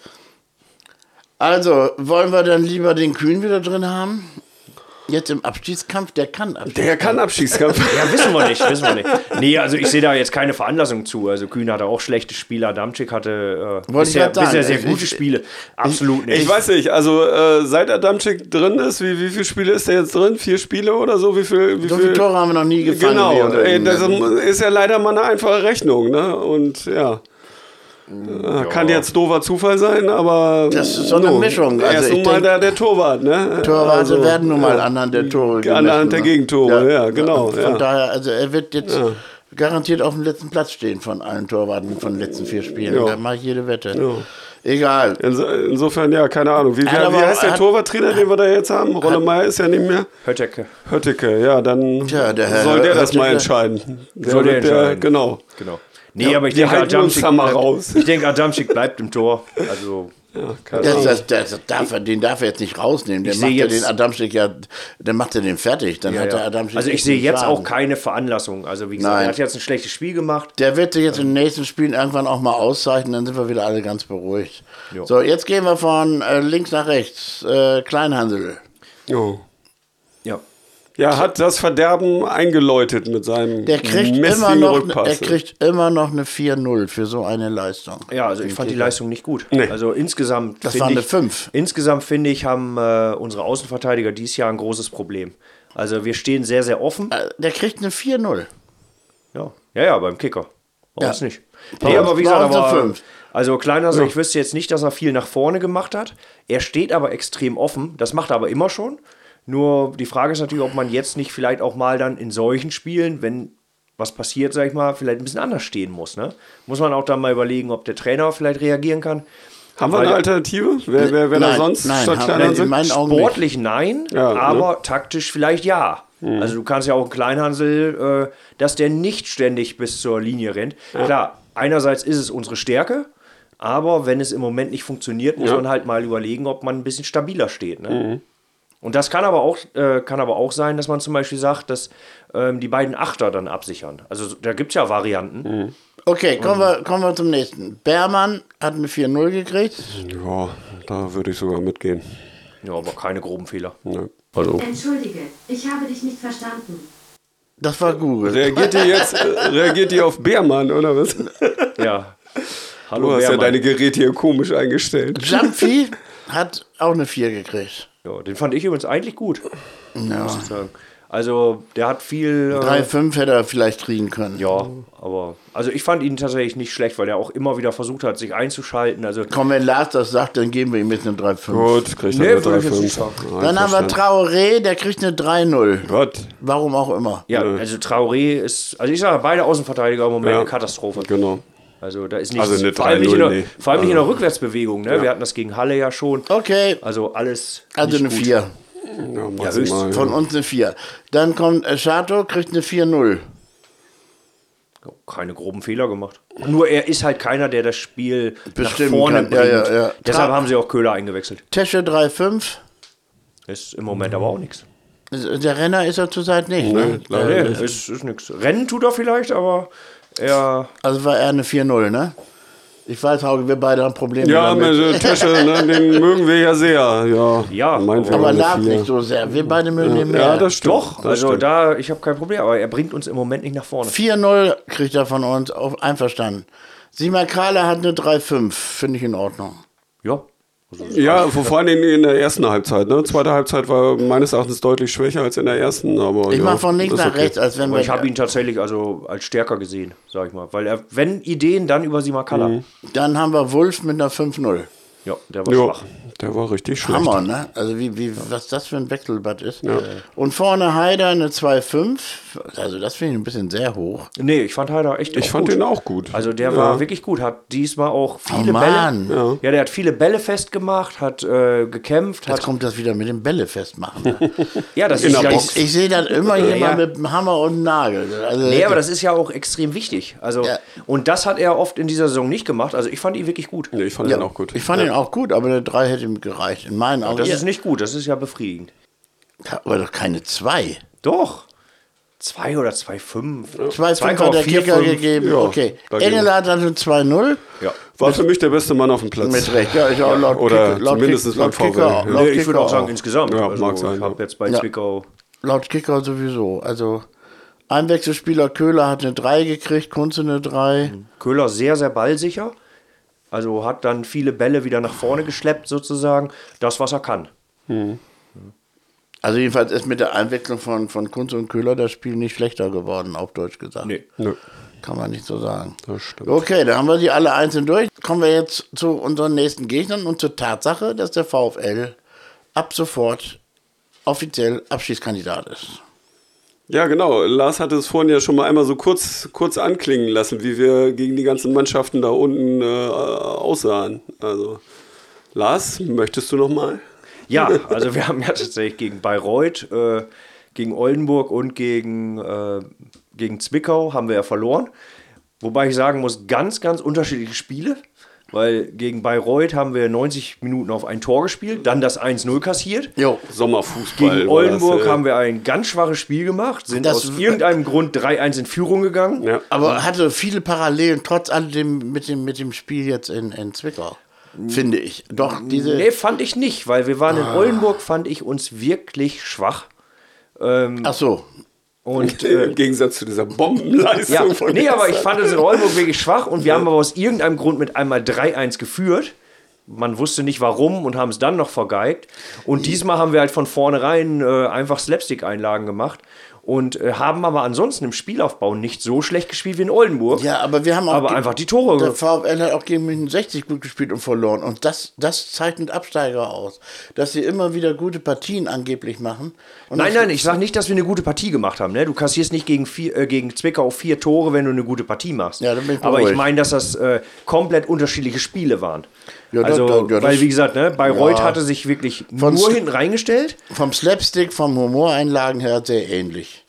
Also, wollen wir dann lieber den Kühn wieder drin haben? Jetzt im Abstiegskampf? Der kann Abstiegskampf. Der kann Abstiegskampf. Ja, wissen wir nicht, wissen wir nicht. Nee, also ich sehe da jetzt keine Veranlassung zu. Also Kühn hatte auch schlechte Spiele, Adamczyk hatte äh, bisher, bisher sehr gute Spiele. Absolut nicht. Ich weiß nicht, also äh, seit Adamczyk drin ist, wie, wie viele Spiele ist der jetzt drin? Vier Spiele oder so? Wie viel, wie So viel viele Tore haben wir noch nie gefangen. Genau, ey, das ist ja leider mal eine einfache Rechnung, ne? Und ja. Äh, Kann jetzt doofer Zufall sein, aber. Das ist so eine Mischung. Er Also ist ich nun mal denk- der, der Torwart, ne? Torwarte Also, werden nun mal anhand der Tore gemessen. Anhand der ne? Gegentore, ja, genau, Von ja. daher, also er wird jetzt garantiert auf dem letzten Platz stehen von allen Torwarten von den letzten vier Spielen. Ja. Da mache ich jede Wette. Egal. Inso, insofern, ja, keine Ahnung. Wie, wie, wie heißt der Torwarttrainer, den wir da jetzt haben? Rolle Meier ist ja nicht mehr. Höttecke. Hötteke, ja, dann Tja, der soll der das mal Hötteke- entscheiden. Der Soll der entscheiden. Genau. Genau. Nee, Ja, aber ich denke, Adamczyk bleibt, raus. Ich denke, Adamczyk bleibt im Tor. Also, Das, das, das darf er, den darf er jetzt nicht rausnehmen. Der Ich macht sehe ja den Adamczyk ja, der macht ja den fertig. Dann hat der ja. Adamczyk also ich sehe jetzt Schaden. auch keine Veranlassung. Also wie gesagt, Nein. er hat jetzt ein schlechtes Spiel gemacht. Der wird sich jetzt in den nächsten Spielen irgendwann auch mal auszeichnen, dann sind wir wieder alle ganz beruhigt. Jo. So, jetzt gehen wir von äh, links nach rechts. Äh, Kleinhansel. Oh. Ja. Hat das Verderben eingeläutet mit seinem Der kriegt, immer noch, Rückpass. er kriegt immer noch eine 4-0 für so eine Leistung. Ja, also ich fand die Leistung nicht gut. Nee. Also insgesamt. Das finde war eine ich- Fünf. Insgesamt finde ich, haben äh, unsere Außenverteidiger dieses Jahr ein großes Problem. Also wir stehen sehr, sehr offen. Äh, Der kriegt eine 4-0. Ja, ja, ja beim Kicker. Bei Ja. uns nicht. Nee, aber wie gesagt, aber, Fünf. also Kleinhauser, ich wüsste jetzt nicht, dass er viel nach vorne gemacht hat. Er steht aber extrem offen. Das macht er aber immer schon. Nur die Frage ist natürlich, ob man jetzt nicht vielleicht auch mal dann in solchen Spielen, wenn was passiert, sag ich mal, vielleicht ein bisschen anders stehen muss. Ne? Muss man auch dann mal überlegen, ob der Trainer vielleicht reagieren kann. Haben wir eine Alternative? Wer, wer, wer da Nein, sonst nein, statt haben- Kleinhansel? in meinen Augen nicht. Sportlich nein, Ja, ne? aber taktisch vielleicht ja. Also du kannst ja auch einen Kleinhansel, äh, dass der nicht ständig bis zur Linie rennt. Klar, einerseits ist es unsere Stärke, aber wenn es im Moment nicht funktioniert, muss Ja. man halt mal überlegen, ob man ein bisschen stabiler steht. Ne? Und das kann aber, auch, äh, kann aber auch sein, dass man zum Beispiel sagt, dass ähm, die beiden Achter dann absichern. Also da gibt es ja Varianten. Okay, kommen wir, kommen wir zum nächsten. Bermann hat eine 4-0 gekriegt. Ja, da würde ich sogar mitgehen. Ja, aber keine groben Fehler. Ja. Also. Entschuldige, ich habe dich nicht verstanden. Das war Google. Reagiert die jetzt äh, reagiert die auf Bärmann, oder was? Ja. Hallo, Du hast ja Wehrmann. deine Geräte hier komisch eingestellt. Jumpy hat auch eine 4 gekriegt. Ja, den fand ich übrigens eigentlich gut. Ja. muss ich sagen. Also, der hat viel. Äh, 3-5 hätte er vielleicht kriegen können. ja, aber. Also, ich fand ihn tatsächlich nicht schlecht, weil er auch immer wieder versucht hat, sich einzuschalten. Also, Komm, wenn Lars das sagt, dann geben wir ihm jetzt eine 3-5. Gut, kriegt Nee, er eine würde ich jetzt nicht 3,5. sagen. Dann haben wir Traoré, der kriegt eine 3-0. Gott. Warum auch immer. ja, also Traoré ist. Also, ich sage, beide Außenverteidiger im Moment Ja. eine Katastrophe. Genau. Also, da ist nichts. Also eine vor allem nicht in 3-0, der, nee. vor allem nicht in der Also- Rückwärtsbewegung. Ne? Wir hatten das gegen Halle ja schon. Okay, Also, alles. also nicht eine gut. 4. Ja, maximal, Von ja. uns eine 4. Dann kommt äh, Chato, kriegt eine 4-0. keine groben Fehler gemacht. Nur er ist halt keiner, der das Spiel Bestimmen nach vorne kann. Ja, bringt. ja, ja. Deshalb Tra- haben sie auch Köhler eingewechselt. Tesche 3-5. Ist im Moment aber auch nichts. Der Renner ist er zurzeit nicht. Ne? Nee, ist, ist nichts. Rennen tut er vielleicht, aber er. Also war er eine 4-0, ne? Ich weiß, Hauke, wir beide haben Probleme Ja, damit. mit äh, Tesche, ne, den mögen wir ja sehr. Ja, Ja, Aber Vier. nicht so sehr. Wir beide mögen ihn mehr. Ja, das stimmt. Doch, das also stimmt. da, ich habe kein Problem, aber er bringt uns im Moment nicht nach vorne. 4-0 kriegt er von uns, auf, einverstanden. Sima Kala hat eine 3-5, finde ich in Ordnung. Ja. Ja, vor vor allem in, in der ersten Halbzeit. Ne? Zweite Halbzeit war meines Erachtens deutlich schwächer als in der ersten. Aber Ich ja, mach von links nach okay. rechts, als wenn Aber wir. ich habe ihn tatsächlich also als stärker gesehen, sag ich mal. Weil er, wenn Ideen, dann über Simakala. Mhm. Dann haben wir Wolf mit einer 5-0. Ja, der war Ja, schwach. Der war richtig schlecht. Hammer, ne? Also wie, wie, was das für ein Wechselbad ist. Und vorne Heider eine 2-5. Also das finde ich ein bisschen sehr hoch. Nee, ich fand Heider echt Ich auch fand gut. den auch gut. Also der Ja. war wirklich gut, hat diesmal auch viele Oh Mann. Bälle. Ja. Ja, der hat viele Bälle festgemacht, hat äh, gekämpft, Jetzt hat. kommt das wieder mit dem Bälle festmachen. Ne? Ja, das In ist ja Box. ich sehe das immer hier Ja. mal mit dem Hammer und einem Nagel. Also, Nee, aber das ist ja auch extrem wichtig. Also, Ja. und das hat er oft in dieser Saison nicht gemacht. Also ich fand ihn wirklich gut. Nee, ich fand ja, den auch gut. Ich fand ihn auch gut, aber eine 3 hätte ihm gereicht. In meinen Augen. Das ist nicht gut, das ist ja befriedigend. aber doch keine 2. Doch. Zwei oder zwei fünf. 2,5 hat der Kicker gegeben. Ja, okay. Engel hat dann eine 2-0. Ja. War für mich der beste Mann auf dem Platz. Mit Recht, ja, ich auch laut oder Kicker, laut zumindest Kick- beim laut Kicker, VW, ja. Nee, ich würde auch sagen, insgesamt. Ja, also, mag sein, Ich habe jetzt bei Ja. Zwickau. Laut Kicker sowieso. Also Einwechselspieler Köhler hat eine 3 gekriegt, Kunze eine 3. Köhler sehr, sehr ballsicher. Also hat dann viele Bälle wieder nach vorne geschleppt, sozusagen. Das, was er kann. Also jedenfalls ist mit der Einwechslung von, von Kunze und Köhler das Spiel nicht schlechter geworden, auf Deutsch gesagt. Nee. Nö, Kann man nicht so sagen. das stimmt. Okay, dann haben wir die alle einzeln durch. Kommen wir jetzt zu unseren nächsten Gegnern und zur Tatsache, dass der VfL ab sofort offiziell Abschiedskandidat ist. Ja, genau. Lars hatte es vorhin ja schon mal einmal so kurz, kurz anklingen lassen, wie wir gegen die ganzen Mannschaften da unten äh, aussahen. Also, Lars, möchtest du noch mal? Ja, also wir haben ja tatsächlich gegen Bayreuth, äh, gegen Oldenburg und gegen, äh, gegen Zwickau haben wir ja verloren. Wobei ich sagen muss, ganz, ganz unterschiedliche Spiele. Weil gegen Bayreuth haben wir 90 Minuten auf ein Tor gespielt, dann das 1-0 kassiert. Jo. Sommerfußball. Gegen Oldenburg das, äh, haben wir ein ganz schwaches Spiel gemacht, sind Das- aus irgendeinem Grund 3-1 in Führung gegangen. Ja. Aber hatte viele Parallelen, trotz alledem mit dem, mit dem Spiel jetzt in, in Zwickau. Finde ich. Doch, diese. Nee, fand ich nicht, weil wir waren in Oldenburg, fand ich uns wirklich schwach. Ach so. Und Im Gegensatz zu dieser Bombenleistung ja, von nee, aber ich fand es in Oldenburg wirklich schwach und wir haben aber aus irgendeinem Grund mit einmal 3-1 geführt. Man wusste nicht warum und haben es dann noch vergeigt. Und diesmal haben wir halt von vornherein äh, einfach Slapstick-Einlagen gemacht und äh, haben aber ansonsten im Spielaufbau nicht so schlecht gespielt wie in Oldenburg. Ja, aber wir haben auch. Aber einfach die Tore Der VfL hat auch gegen München 60 gut gespielt und verloren. Und das, das zeichnet Absteiger aus. Dass sie immer wieder gute Partien angeblich machen. Nein, nein, ich sag nicht, dass wir eine gute Partie gemacht haben. Ne? Du kassierst nicht gegen, vier, äh, gegen Zwickau vier Tore, wenn du eine gute Partie machst. Ja, dann bin ich Aber ich beruhigt. meine, dass das äh, komplett unterschiedliche Spiele waren. Ja, also, das- ja, das- weil wie gesagt, ne, Bayreuth Ja. hatte sich wirklich Von nur St- hinten reingestellt. Vom Slapstick, vom Humoreinlagen her sehr ähnlich.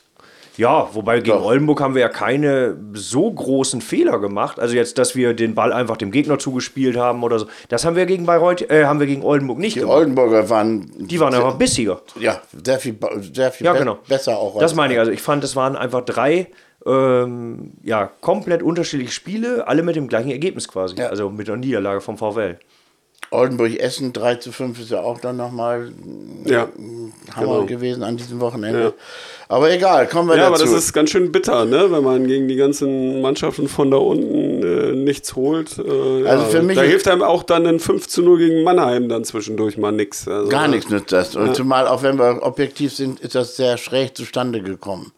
Ja, wobei gegen Doch. Oldenburg haben wir ja keine so großen Fehler gemacht. Also jetzt, dass wir den Ball einfach dem Gegner zugespielt haben oder so. Das haben wir gegen Bayreuth, äh, haben wir gegen Oldenburg nicht Die gemacht. Oldenburger waren. Die waren einfach bissiger. Ja, sehr viel, sehr viel Ja, genau. besser auch. Das meine ich. Also ich fand, es waren einfach drei ähm, ja, komplett unterschiedliche Spiele, alle mit dem gleichen Ergebnis quasi. Ja. Also mit einer Niederlage vom VfL. Oldenburg-Essen 3 zu 5 ist ja auch dann nochmal Ja. Hammer Genau. gewesen an diesem Wochenende. Ja. Aber egal, kommen wir Ja, aber dazu. das ist ganz schön bitter, ne? wenn man gegen die ganzen Mannschaften von da unten äh, nichts holt. Äh, Also ja, für mich da hilft einem auch dann ein 5 zu 0 gegen Mannheim dann zwischendurch mal nix. Also, Gar nichts nützt das. Und zumal, auch wenn wir objektiv sind, ist das sehr schräg zustande gekommen.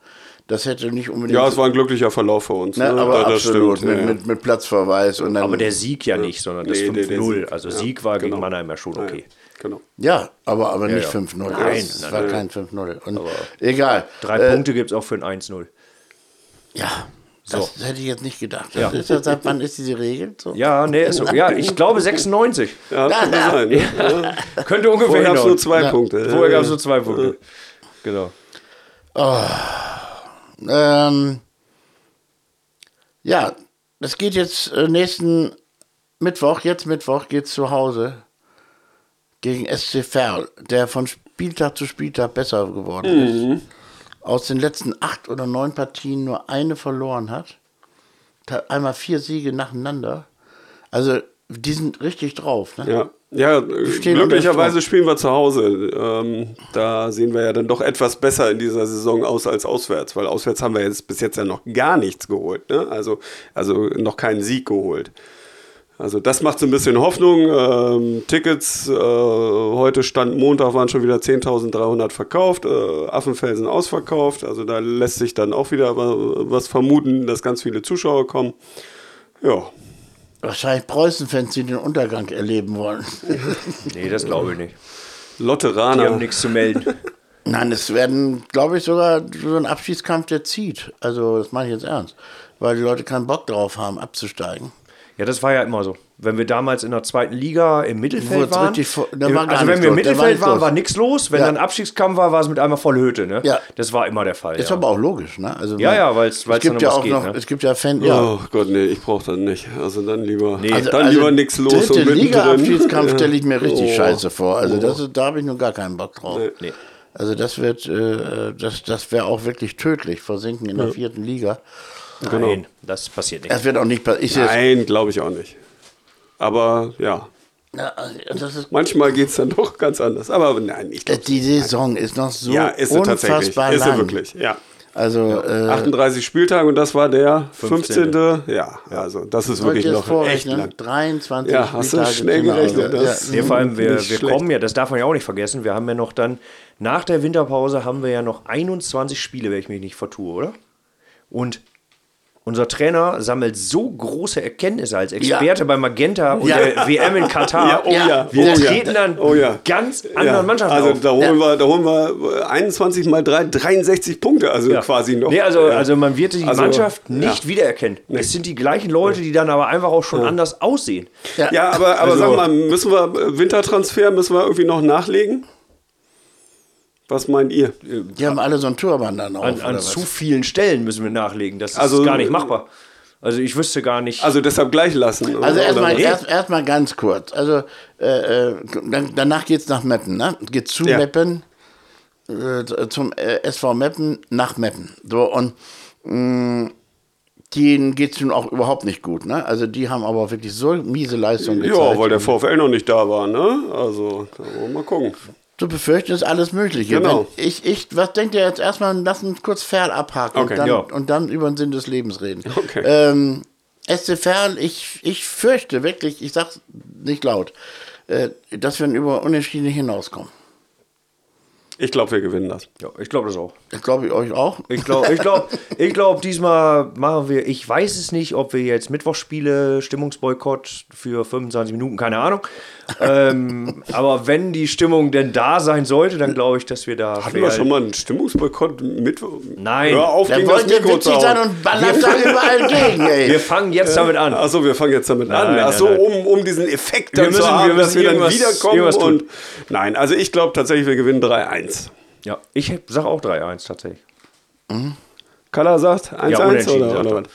Das hätte nicht unbedingt. Ja, es war ein glücklicher Verlauf für uns. ne, Ne? aber Da- das absolut. stimmt, mit, ja. Mit, mit Platzverweis. Und dann, Aber der Sieg ja nicht, sondern das Nee, der- der 5-0. Sieg, Also ja, Sieg war gegen genau. Mannheim ja schon Ja, okay. Genau. ja, aber, aber nicht ja. 5-0. Nein, es nein, war nein. kein 5-0. Und egal. Drei Äh, Punkte gibt es auch für ein 1-0. Ja, das hätte ich jetzt nicht gedacht. Ja. Ist das, seit wann ist diese Regel? So? Ja, nee, ist so. Ja, ich glaube 96. Ja, könnte sein. Ne? Ja. Könnte ungefähr Vorher gab es nur zwei Punkte. Vorher gab es nur zwei Punkte. Genau. Ähm, ja, das geht jetzt äh, nächsten Mittwoch, jetzt Mittwoch, geht's zu Hause gegen SC Verl, der von Spieltag zu Spieltag besser geworden ist. Aus den letzten acht oder neun Partien nur eine verloren hat. Einmal vier Siege nacheinander. Also, die sind richtig drauf. Ne? Ja, ja glücklicherweise spielen wir zu Hause. Ähm, da sehen wir ja dann doch etwas besser in dieser Saison aus als auswärts, weil auswärts haben wir jetzt bis jetzt ja noch gar nichts geholt. Ne? Also, also noch keinen Sieg geholt. Also das macht so ein bisschen Hoffnung. Ähm, Tickets, äh, heute Stand Montag waren schon wieder 10.300 verkauft, äh, Affenfelsen ausverkauft. Also da lässt sich dann auch wieder wa- was vermuten, dass ganz viele Zuschauer kommen. Ja, Wahrscheinlich Preußen-Fans, die den Untergang erleben wollen. Nee, das glaube ich nicht. Die Lotteraner. haben nichts zu melden. Nein, es werden, glaube ich, sogar so ein Abschiedskampf, der zieht. Also, das meine ich jetzt ernst. Weil die Leute keinen Bock drauf haben, abzusteigen. Ja, das war ja immer so. Wenn wir damals in der zweiten Liga im Mittelfeld waren, richtig vo- da im- war also wenn nichts wir im war Mittelfeld nichts waren, los. war nichts los. Wenn Ja. dann Abstiegskampf war, war es mit einmal voll Hütte. Ne? Ja. Das war immer der Fall. Ist ja. aber auch logisch, ne? Also, Ja, ja, weil's- es gibt dann ja was auch geht, noch, ne? es gibt ja Fan, ja. Oh Gott, nee, ich brauche das nicht. Also dann lieber, Nee. Also- dann also lieber nichts los Dritte Ja. stelle ich mir richtig Oh. scheiße vor. Also das ist, da habe ich nun gar keinen Bock drauf. Nee. Nee. Also das wird, äh, das, das wäre auch wirklich tödlich, versinken in der vierten Liga. Nein, das passiert nicht. Das wird auch nicht passieren. Nein, glaube ich auch nicht. Aber ja, Ja, das ist, manchmal geht es dann doch ganz anders. Aber nein, ich glaube. die Saison ist noch so Ja, ist sie tatsächlich. unfassbar Ist sie lang. wirklich, ja. Also, äh, 38 Spieltage und das war der 15. 15.. Ja, also das ist wirklich noch echt vorrechnen, lang. 23 Ja, hast du Spieltage schnell zu Hause. gerechnet, das- Nee, vor allem, wir, wir kommen ja, das darf man ja auch nicht vergessen, wir haben ja noch dann, nach der Winterpause haben wir ja noch 21 Spiele, wenn ich mich nicht vertue, oder? Und unser Trainer sammelt so große Erkenntnisse als Experte bei Magenta und Ja. der WM in Katar. Ja, oh ja, Wir oh ja. treten dann Oh ja. ganz anderen Mannschaften also auf. da holen, wir, da holen wir 21 mal 3, 63 Punkte, also Ja. quasi noch. Nee, also, Ja. also man wird die Also, Mannschaft nicht ja. wiedererkennen. Es sind die gleichen Leute, die dann aber einfach auch schon anders aussehen. Ja, aber, aber Also- sag mal, müssen wir äh, Wintertransfer, müssen wir irgendwie noch nachlegen? Was meint ihr? Die haben alle so einen Turban dann auf. An, an zu vielen Stellen müssen wir nachlegen. Das ist Also- gar nicht machbar. Also ich wüsste gar nicht. Also deshalb gleich lassen. Also oder erstmal erst, erst mal ganz kurz. Also äh, äh, dann, danach geht es nach Meppen, ne? Geht zu Ja. Meppen, äh, zum äh, SV Meppen, nach Meppen. So und mh, denen geht es nun auch überhaupt nicht gut, ne? Also die haben aber wirklich so miese Leistungen gezeigt. Ja, weil der VfL noch nicht da war, ne? Also, da wollen wir mal gucken. Zu befürchten ist alles Mögliche. Genau. Wenn ich, ich, was denkt ihr jetzt erstmal, lass uns kurz Ferl abhaken Okay, und, dann, ja. und dann über den Sinn des Lebens reden. Okay. Ähm, SC Ferl, ich, ich fürchte wirklich, ich sag's nicht laut, äh, dass wir über Unentschieden hinauskommen. Ich glaube, wir gewinnen das. Ja, ich glaube das auch. Das glaube ich euch auch. Ich glaube, ich glaube, ich glaube, diesmal machen wir, ich weiß es nicht, ob wir jetzt Mittwochspiele, Stimmungsboykott für 25 Minuten, keine Ahnung. ähm, aber wenn die Stimmung denn da sein sollte, dann glaube ich, dass wir da. Hatten wir schon mal einen Stimmungsboykott mit? Nein. Hör auf, Der gegen das Mikro zu witzig sein und ballert da überall gegen, ey. Wir fangen jetzt damit an. Achso, wir fangen jetzt damit Nein, an. Achso, um, um diesen Effekt Wir dann zu müssen- haben, wir dass müssen wir dann wiederkommen. Und nein, also ich glaube tatsächlich, wir gewinnen 3-1. Ja, ich sage auch 3-1 tatsächlich. Kalla sagt 1-1 Ja, oder, oder er. was?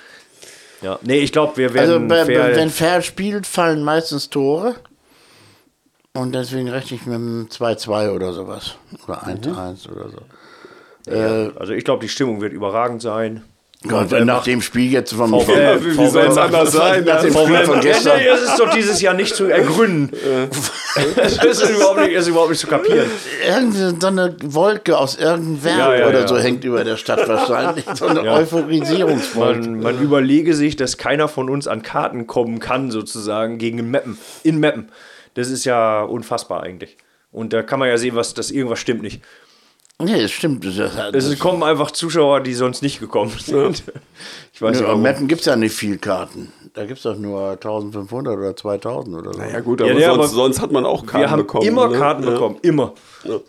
Ja. Nee, ich glaube, wir Also werden. bei, fair- wenn Ferl spielt, fallen meistens Tore. Und deswegen rechne ich mit einem 2-2 oder sowas. Oder 1-1 oder so. also ich glaube, die Stimmung wird überragend sein. Gott, äh, nach dem Spiel jetzt vom VfL, Ja, wie soll es VfL anders sein? nach dem Spiel von gestern. Ja, das ist doch dieses Jahr nicht zu ergründen. das ist überhaupt nicht, ist überhaupt nicht zu kapieren. Irgendeine so eine Wolke aus irgendeinem Werk Ja, ja, oder ja. so hängt über der Stadt wahrscheinlich. So eine Euphorisierungswolke. Man, man überlege sich, dass keiner von uns an Karten kommen kann, sozusagen, gegen Meppen. In Meppen. Das ist ja unfassbar eigentlich. Und da kann man ja sehen, was das irgendwas stimmt nicht. Nee, das stimmt. Das, das, Es kommen einfach Zuschauer, die sonst nicht gekommen sind. Ich weiß. Am Mappen gibt es ja nicht viel Karten. Da gibt es doch nur 1500 oder 2000 oder so. Ja gut, Ja, aber, nee, sonst, aber sonst hat man auch Karten Wir haben bekommen. immer ne? Karten Ja. bekommen, immer.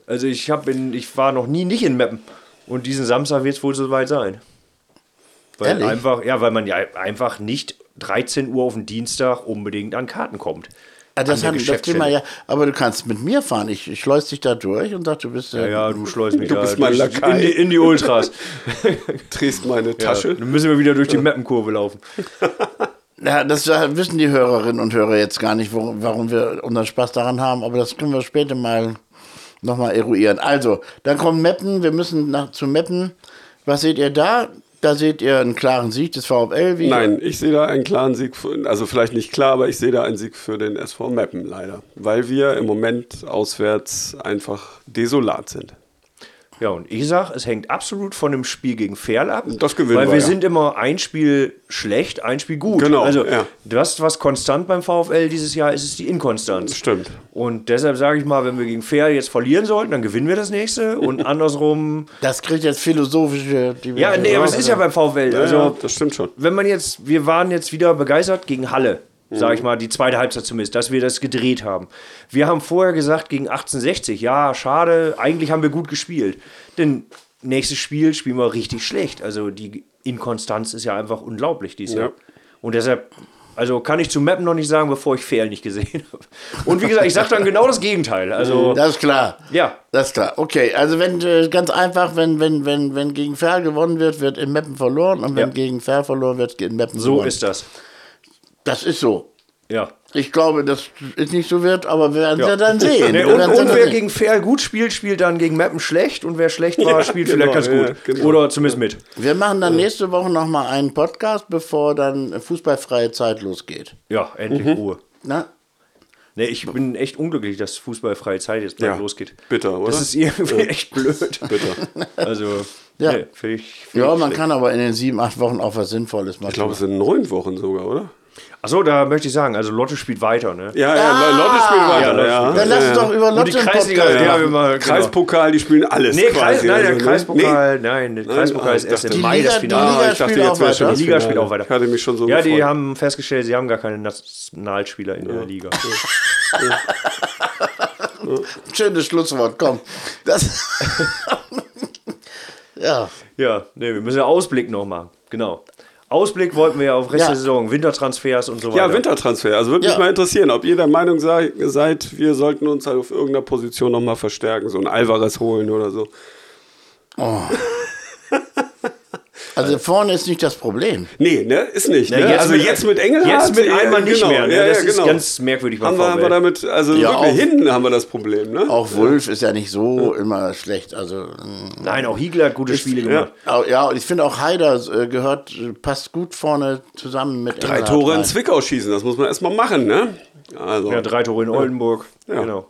Also ich, hab in, ich war noch nie nicht in Meppen. Und diesen Samstag wird es wohl soweit sein. Weil Ehrlich? einfach, ja, weil man ja einfach nicht 13 Uhr auf den Dienstag unbedingt an Karten kommt. Ah, das, haben, das Thema ja. Aber du kannst mit mir fahren. Ich, ich schleus dich da durch und sag, du bist Ja, ja, du schleust mich Du da bist mein Lakai. in, die, in die Ultras. Drehst meine Ja, Tasche. dann müssen wir wieder durch die Mappenkurve laufen. Ja, das äh, wissen die Hörerinnen und Hörer jetzt gar nicht, warum wir unseren Spaß daran haben, aber das können wir später mal nochmal eruieren. Also, dann kommt Meppen, wir müssen nach, zu Meppen. Was seht ihr da? Da seht ihr einen klaren Sieg des VfL. Wie Nein, ich sehe da einen klaren Sieg, für, also vielleicht nicht klar, aber ich sehe da einen Sieg für den SV Meppen leider. Weil wir im Moment auswärts einfach desolat sind. Ja, und ich sag, es hängt absolut von dem Spiel gegen Ferl ab. Das gewinnen Weil wir, wir ja. sind immer ein Spiel schlecht, ein Spiel gut. Genau, Also, ja. das, was konstant beim VfL dieses Jahr ist, ist die Inkonstanz. Stimmt. Und deshalb sage ich mal, wenn wir gegen Ferl jetzt verlieren sollten, dann gewinnen wir das nächste. Und andersrum. Das kriegt jetzt philosophische. Die Ja, nee, aber es ist ja beim VfL. Also, ja, das stimmt schon. wenn man jetzt, wir waren jetzt wieder begeistert gegen Halle, sage ich mal, die zweite Halbzeit zumindest, dass wir das gedreht haben. Wir haben vorher gesagt gegen 1860, ja, schade, eigentlich haben wir gut gespielt. Denn nächstes Spiel spielen wir richtig schlecht. Also die Inkonstanz ist ja einfach unglaublich dieses Ja. Jahr. Und deshalb, also kann ich zu Mappen noch nicht sagen, bevor ich Fair nicht gesehen habe. Und wie gesagt, ich sage dann genau das Gegenteil. Also, Das ist klar. ja. Das ist klar. Okay, also wenn äh, ganz einfach, wenn, wenn, wenn, wenn gegen Ferl gewonnen wird, wird in Meppen verloren und wenn Ja. gegen Ferl verloren wird, in Meppen So gewonnen. ist das. Das ist so. Ja. Ich glaube, dass es nicht so wird, aber wir werden es Ja. ja dann sehen. Nee, und, und wer gegen Ferl gut spielt, spielt dann gegen Mappen schlecht und wer schlecht war, Ja, spielt genau, vielleicht ganz ja, gut. genau. Oder zumindest mit. Wir machen dann nächste Woche nochmal einen Podcast, bevor dann fußballfreie Zeit losgeht. Ja, endlich Mhm. Ruhe. Na? Nee, ich bin echt unglücklich, dass fußballfreie Zeit jetzt bald Ja, losgeht. bitter, oder? Das ist irgendwie echt blöd. Bitter. Also, Ja. nee, finde ich. find Ja, man schlecht. kann aber in den sieben, acht Wochen auch was Sinnvolles machen. Ich glaube, es sind neun Wochen sogar, oder? Achso, da möchte ich sagen, also Lotte spielt weiter, ne? Ja, ja, Lotte spielt weiter. Lotte Ja, spielt dann lass uns doch über Und Lotte die einen Kreisliga, Podcast ja, mal, genau. Kreispokal, die spielen alles Nee, Kreis, quasi. nein, der also, ne? Kreispokal, nein, der Kreispokal ah, ist erst im Die Mai Liga- das die Finale. Liga Ah, ich dachte, jetzt wäre schon Die Liga spielt auch weiter. Ich hatte mich schon so Ja, die gefreut. haben festgestellt, sie haben gar keine Nationalspieler in der Liga. Schönes Schlusswort, komm. Das ja. Ja, nee, wir müssen ja Ausblick noch machen. Genau. Ausblick wollten wir ja auf Rest Ja. der Saison, Wintertransfers und so weiter. Ja, Wintertransfer. Also würde Ja. mich mal interessieren, ob ihr der Meinung sei, seid, wir sollten uns halt auf irgendeiner Position nochmal verstärken, so ein Alvarez holen oder so. Also vorne ist nicht das Problem. Nee, ne, ist nicht. Ja, Ne? jetzt also mit- jetzt mit Engelhardt. Jetzt mit einmal nicht genau, mehr. Ne? Ja, das ja, ist genau. ganz merkwürdig beim haben wir, haben wir damit, also Ja, wirklich auch- hinten haben wir das Problem, ne? Auch Wolf ist ja nicht so immer schlecht. Also mm. Nein, auch Hiegler hat gute Spiele gemacht. Ja, und ich finde auch Haider äh, gehört, passt gut vorne zusammen mit Drei Engelhardt Tore in rein. Zwickau schießen, das muss man erstmal machen, ne? Also, Ja, drei Tore in Oldenburg. Ja. Genau.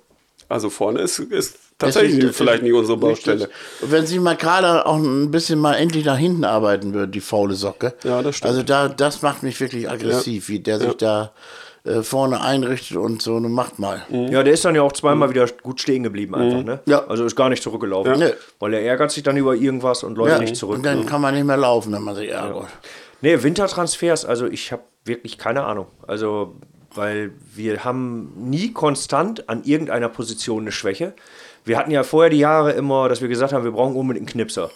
Also vorne ist, ist tatsächlich ist- vielleicht nicht unsere Baustelle. Wenn sie mal gerade auch ein bisschen mal endlich nach hinten arbeiten würde, die faule Socke. Ja, das stimmt. Also da, das macht mich wirklich aggressiv, wie der sich da äh, vorne einrichtet und so, nun macht mal. Ja, der ist dann ja auch zweimal wieder gut stehen geblieben einfach, ne? Ja. Also ist gar nicht zurückgelaufen. Ja. Weil er ärgert sich dann über irgendwas und läuft Ja, nicht zurück. und dann kann man nicht mehr laufen, wenn man sich ärgert. Nee, Wintertransfers, also ich habe wirklich keine Ahnung. Also, weil wir haben nie konstant an irgendeiner Position eine Schwäche. Wir hatten ja vorher die Jahre immer, dass wir gesagt haben, wir brauchen unbedingt einen Knipser.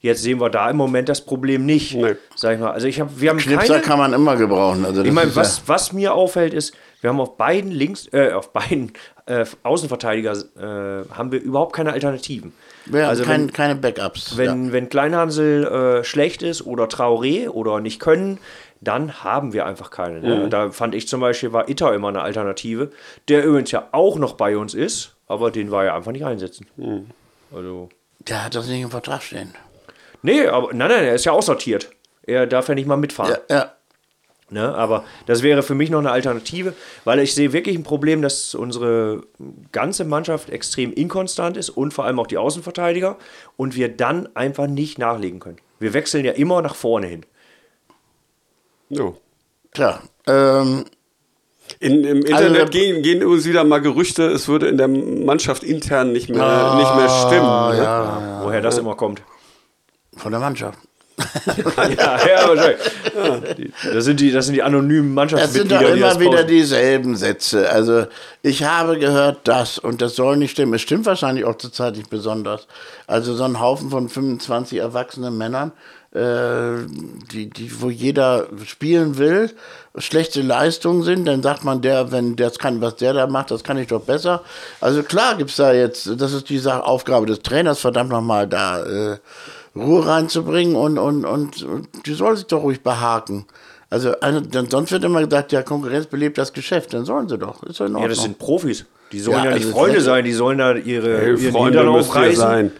Jetzt sehen wir da im Moment das Problem nicht. Nee. Sag ich mal. Also ich habe, wir haben Knipser keine, kann man immer gebrauchen. Also ich meine, was, was mir auffällt, ist, wir haben auf beiden links, äh, auf beiden äh, Außenverteidiger äh, haben wir überhaupt keine Alternativen. Ja, also kein, wenn, keine Backups. wenn, wenn Kleinhansel äh, schlecht ist oder Traoré oder nicht können, dann haben wir einfach keine. Ne? Da fand ich zum Beispiel, war Itter immer eine Alternative, der übrigens ja auch noch bei uns ist, aber den war ja einfach nicht einsetzen. Also. ja. Der hat das nicht im Vertrag stehen. Nee, aber nein, nein, er ist ja aussortiert. Er darf ja nicht mal mitfahren. Ja, ja. Ne? Aber das wäre für mich noch eine Alternative, weil ich sehe wirklich ein Problem, dass unsere ganze Mannschaft extrem inkonstant ist und vor allem auch die Außenverteidiger und wir dann einfach nicht nachlegen können. Wir wechseln ja immer nach vorne hin. Jo. Klar. Ähm, In, Im Internet Also- gehen, gehen übrigens wieder mal Gerüchte, es würde in der Mannschaft intern nicht mehr, nicht mehr stimmen. ne? Woher das immer kommt. von der Mannschaft. Ja, ja, wahrscheinlich. Ja, das, sind die, das sind die anonymen Es Mannschaftsmitglieder. sind doch immer das wieder dieselben Sätze. Also ich habe gehört das und das soll nicht stimmen. Es stimmt wahrscheinlich auch zurzeit nicht besonders. Also so ein Haufen von 25 erwachsenen Männern, äh, die, die, wo jeder spielen will, schlechte Leistungen sind, dann sagt man, der, wenn das kann, was der da macht, das kann ich doch besser. Also klar gibt's da jetzt, das ist die Sache, Aufgabe des Trainers, verdammt nochmal da äh, Ruhe reinzubringen und, und, und, und die soll sich doch ruhig behaken. Also eine, dann, sonst wird immer gesagt, ja, Konkurrenz belebt das Geschäft, dann sollen sie doch. Ist doch in Ja, Ordnung. das sind Profis. Die sollen Ja, ja, nicht also Freunde sein, die sollen da ihre, Hey, ihren Freunde aufreißen. sein.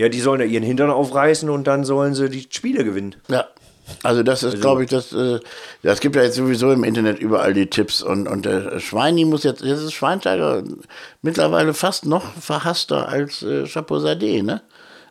Ja, die sollen da ihren Hintern aufreißen und dann sollen sie die Spiele gewinnen. Ja. Also das ist, glaube ich, das, äh, ja, es gibt ja jetzt sowieso im Internet überall die Tipps und, und der Schweini muss jetzt, jetzt ist Schweinsteiger mittlerweile fast noch verhasster als äh, Chapeau-Sadeh, ne?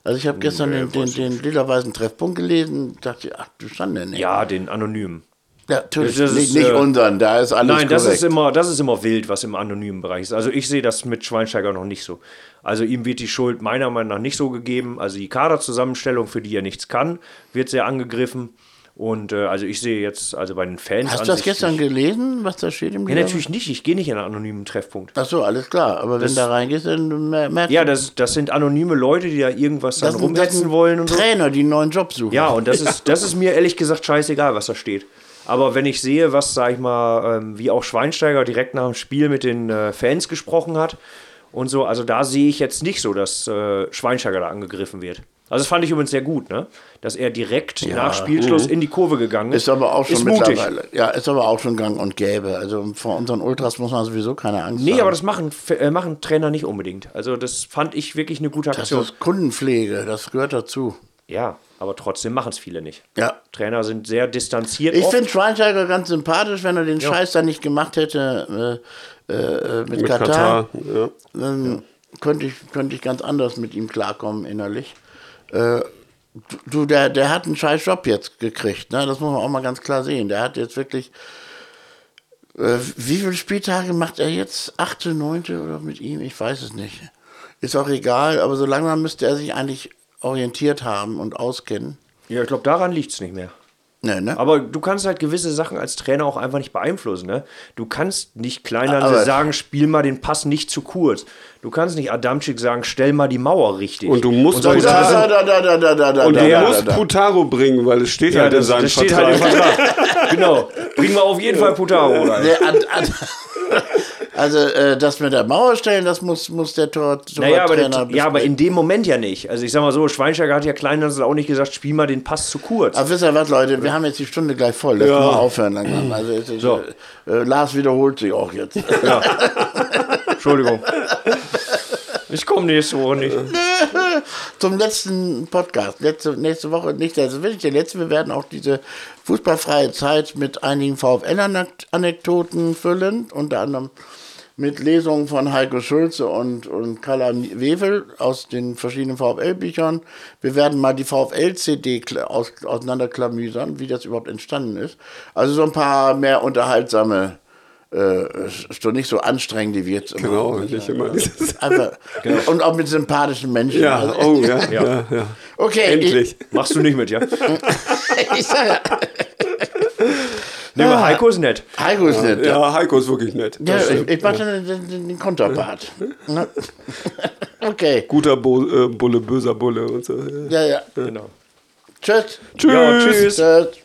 Also ich habe gestern den, den, den lila-weißen Treffpunkt gelesen, dachte, ach du Schande, ne? Ja, den anonymen. Ja natürlich, das ist, nicht, nicht äh, unseren, da ist alles Nein, das korrekt. ist, immer, das ist immer wild, was im anonymen Bereich ist. Also ich sehe das mit Schweinsteiger noch nicht so. Also ihm wird die Schuld meiner Meinung nach nicht so gegeben. Also die Kaderzusammenstellung, für die er nichts kann, wird sehr angegriffen. Und äh, also ich sehe jetzt, also bei den Fans. Hast du das gestern gelesen, was da steht im Ja, natürlich nicht. Ich gehe nicht in einen anonymen Treffpunkt. Ach so, alles klar. Aber wenn Das- da reingehst, dann mer- merkst Ja, du, das, das sind anonyme Leute, die da irgendwas dann das das rumhetzen sind wollen und so. Trainer, die einen neuen Job suchen. Ja, und das ist, das ist mir ehrlich gesagt scheißegal, was da steht. Aber wenn ich sehe, was, sag ich mal, ähm, wie auch Schweinsteiger direkt nach dem Spiel mit den äh, Fans gesprochen hat und so, also da sehe ich jetzt nicht so, dass äh, Schweinsteiger da angegriffen wird. Also das fand ich übrigens sehr gut, ne? Dass er direkt nach Spielschluss in die Kurve gegangen ist. Ist aber auch schon ist mutig. mittlerweile. Ja, ist aber auch schon gang und gäbe. Also vor unseren Ultras muss man sowieso keine Angst Nee, haben. aber das machen, äh, machen Trainer nicht unbedingt. Also das fand ich wirklich eine gute das Aktion. ist Kundenpflege, das gehört dazu. Ja, aber trotzdem machen es viele nicht. Ja. Trainer sind sehr distanziert. Ich finde Schweinsteiger ganz sympathisch, wenn er den Scheiß da nicht gemacht hätte äh, äh, mit, Mit Katar. Katar. Ja. Dann könnte, ich, könnte ich ganz anders mit ihm klarkommen innerlich. Äh, du, der, der hat einen scheiß Job jetzt gekriegt, ne? das muss man auch mal ganz klar sehen. Der hat jetzt wirklich, äh, wie viele Spieltage macht er jetzt? Achte, neunte oder mit ihm? Ich weiß es nicht. Ist auch egal, aber so langsam müsste er sich eigentlich orientiert haben und auskennen. Ja, ich glaube, daran liegt es nicht mehr. Ne, ne? Aber du kannst halt gewisse Sachen als Trainer auch einfach nicht beeinflussen. Ne? Du kannst nicht Kleinhansel sagen, spiel mal den Pass nicht zu kurz. Du kannst nicht Adamczyk sagen, stell mal die Mauer richtig. Und du musst Sachen- da, da, da, da, da, da, da, Und da, du da, musst da, da. Putaro bringen, weil es steht ja, halt in seinem das steht Vertrag. halt im Vertrag. genau. Bringen wir auf jeden Fall Putaro rein. Also äh, das mit der Mauer stellen, das muss, muss der Tor, Naja, aber, der, ja, aber in dem Moment ja nicht. Also ich sag mal so, Schweinsteiger hat ja Kleinhansel auch nicht gesagt, spiel mal den Pass zu kurz. Aber wisst ihr was, Leute, wir haben jetzt die Stunde gleich voll. Lass mal aufhören langsam. Also, ist, So. äh, Lars wiederholt sich auch jetzt. Entschuldigung. Ich komme nächste Woche nicht. Zum letzten Podcast. Letzte, nächste Woche nicht. Ist wirklich der letzte. Wir werden auch diese fußballfreie Zeit mit einigen VfL-Anekdoten füllen. Unter anderem mit Lesungen von Heiko Schulze und, und Carla Wewel aus den verschiedenen VfL-Büchern. Wir werden mal die VfL-CD aus, auseinanderklamüsern, wie das überhaupt entstanden ist. Also so ein paar mehr unterhaltsame äh, so nicht so anstrengend, wie wir jetzt immer. Genau, nicht immer. Einfach, Und auch mit sympathischen Menschen. Ja, Also, oh ja, ja, ja. okay, Endlich. Machst du nicht mit, ja? Ich, ich sag ja, Nee, aber Heiko ist nett. Heiko ist nett. Ja, Ja, Heiko ist wirklich nett. ja ich, ich mache den, den, den Konterpart. Ne? okay, Guter Bo äh, Bulle, böser Bulle und so. ja, ja. Genau. Tschüss. Tschüss. Ja, tschüss. Tschüss.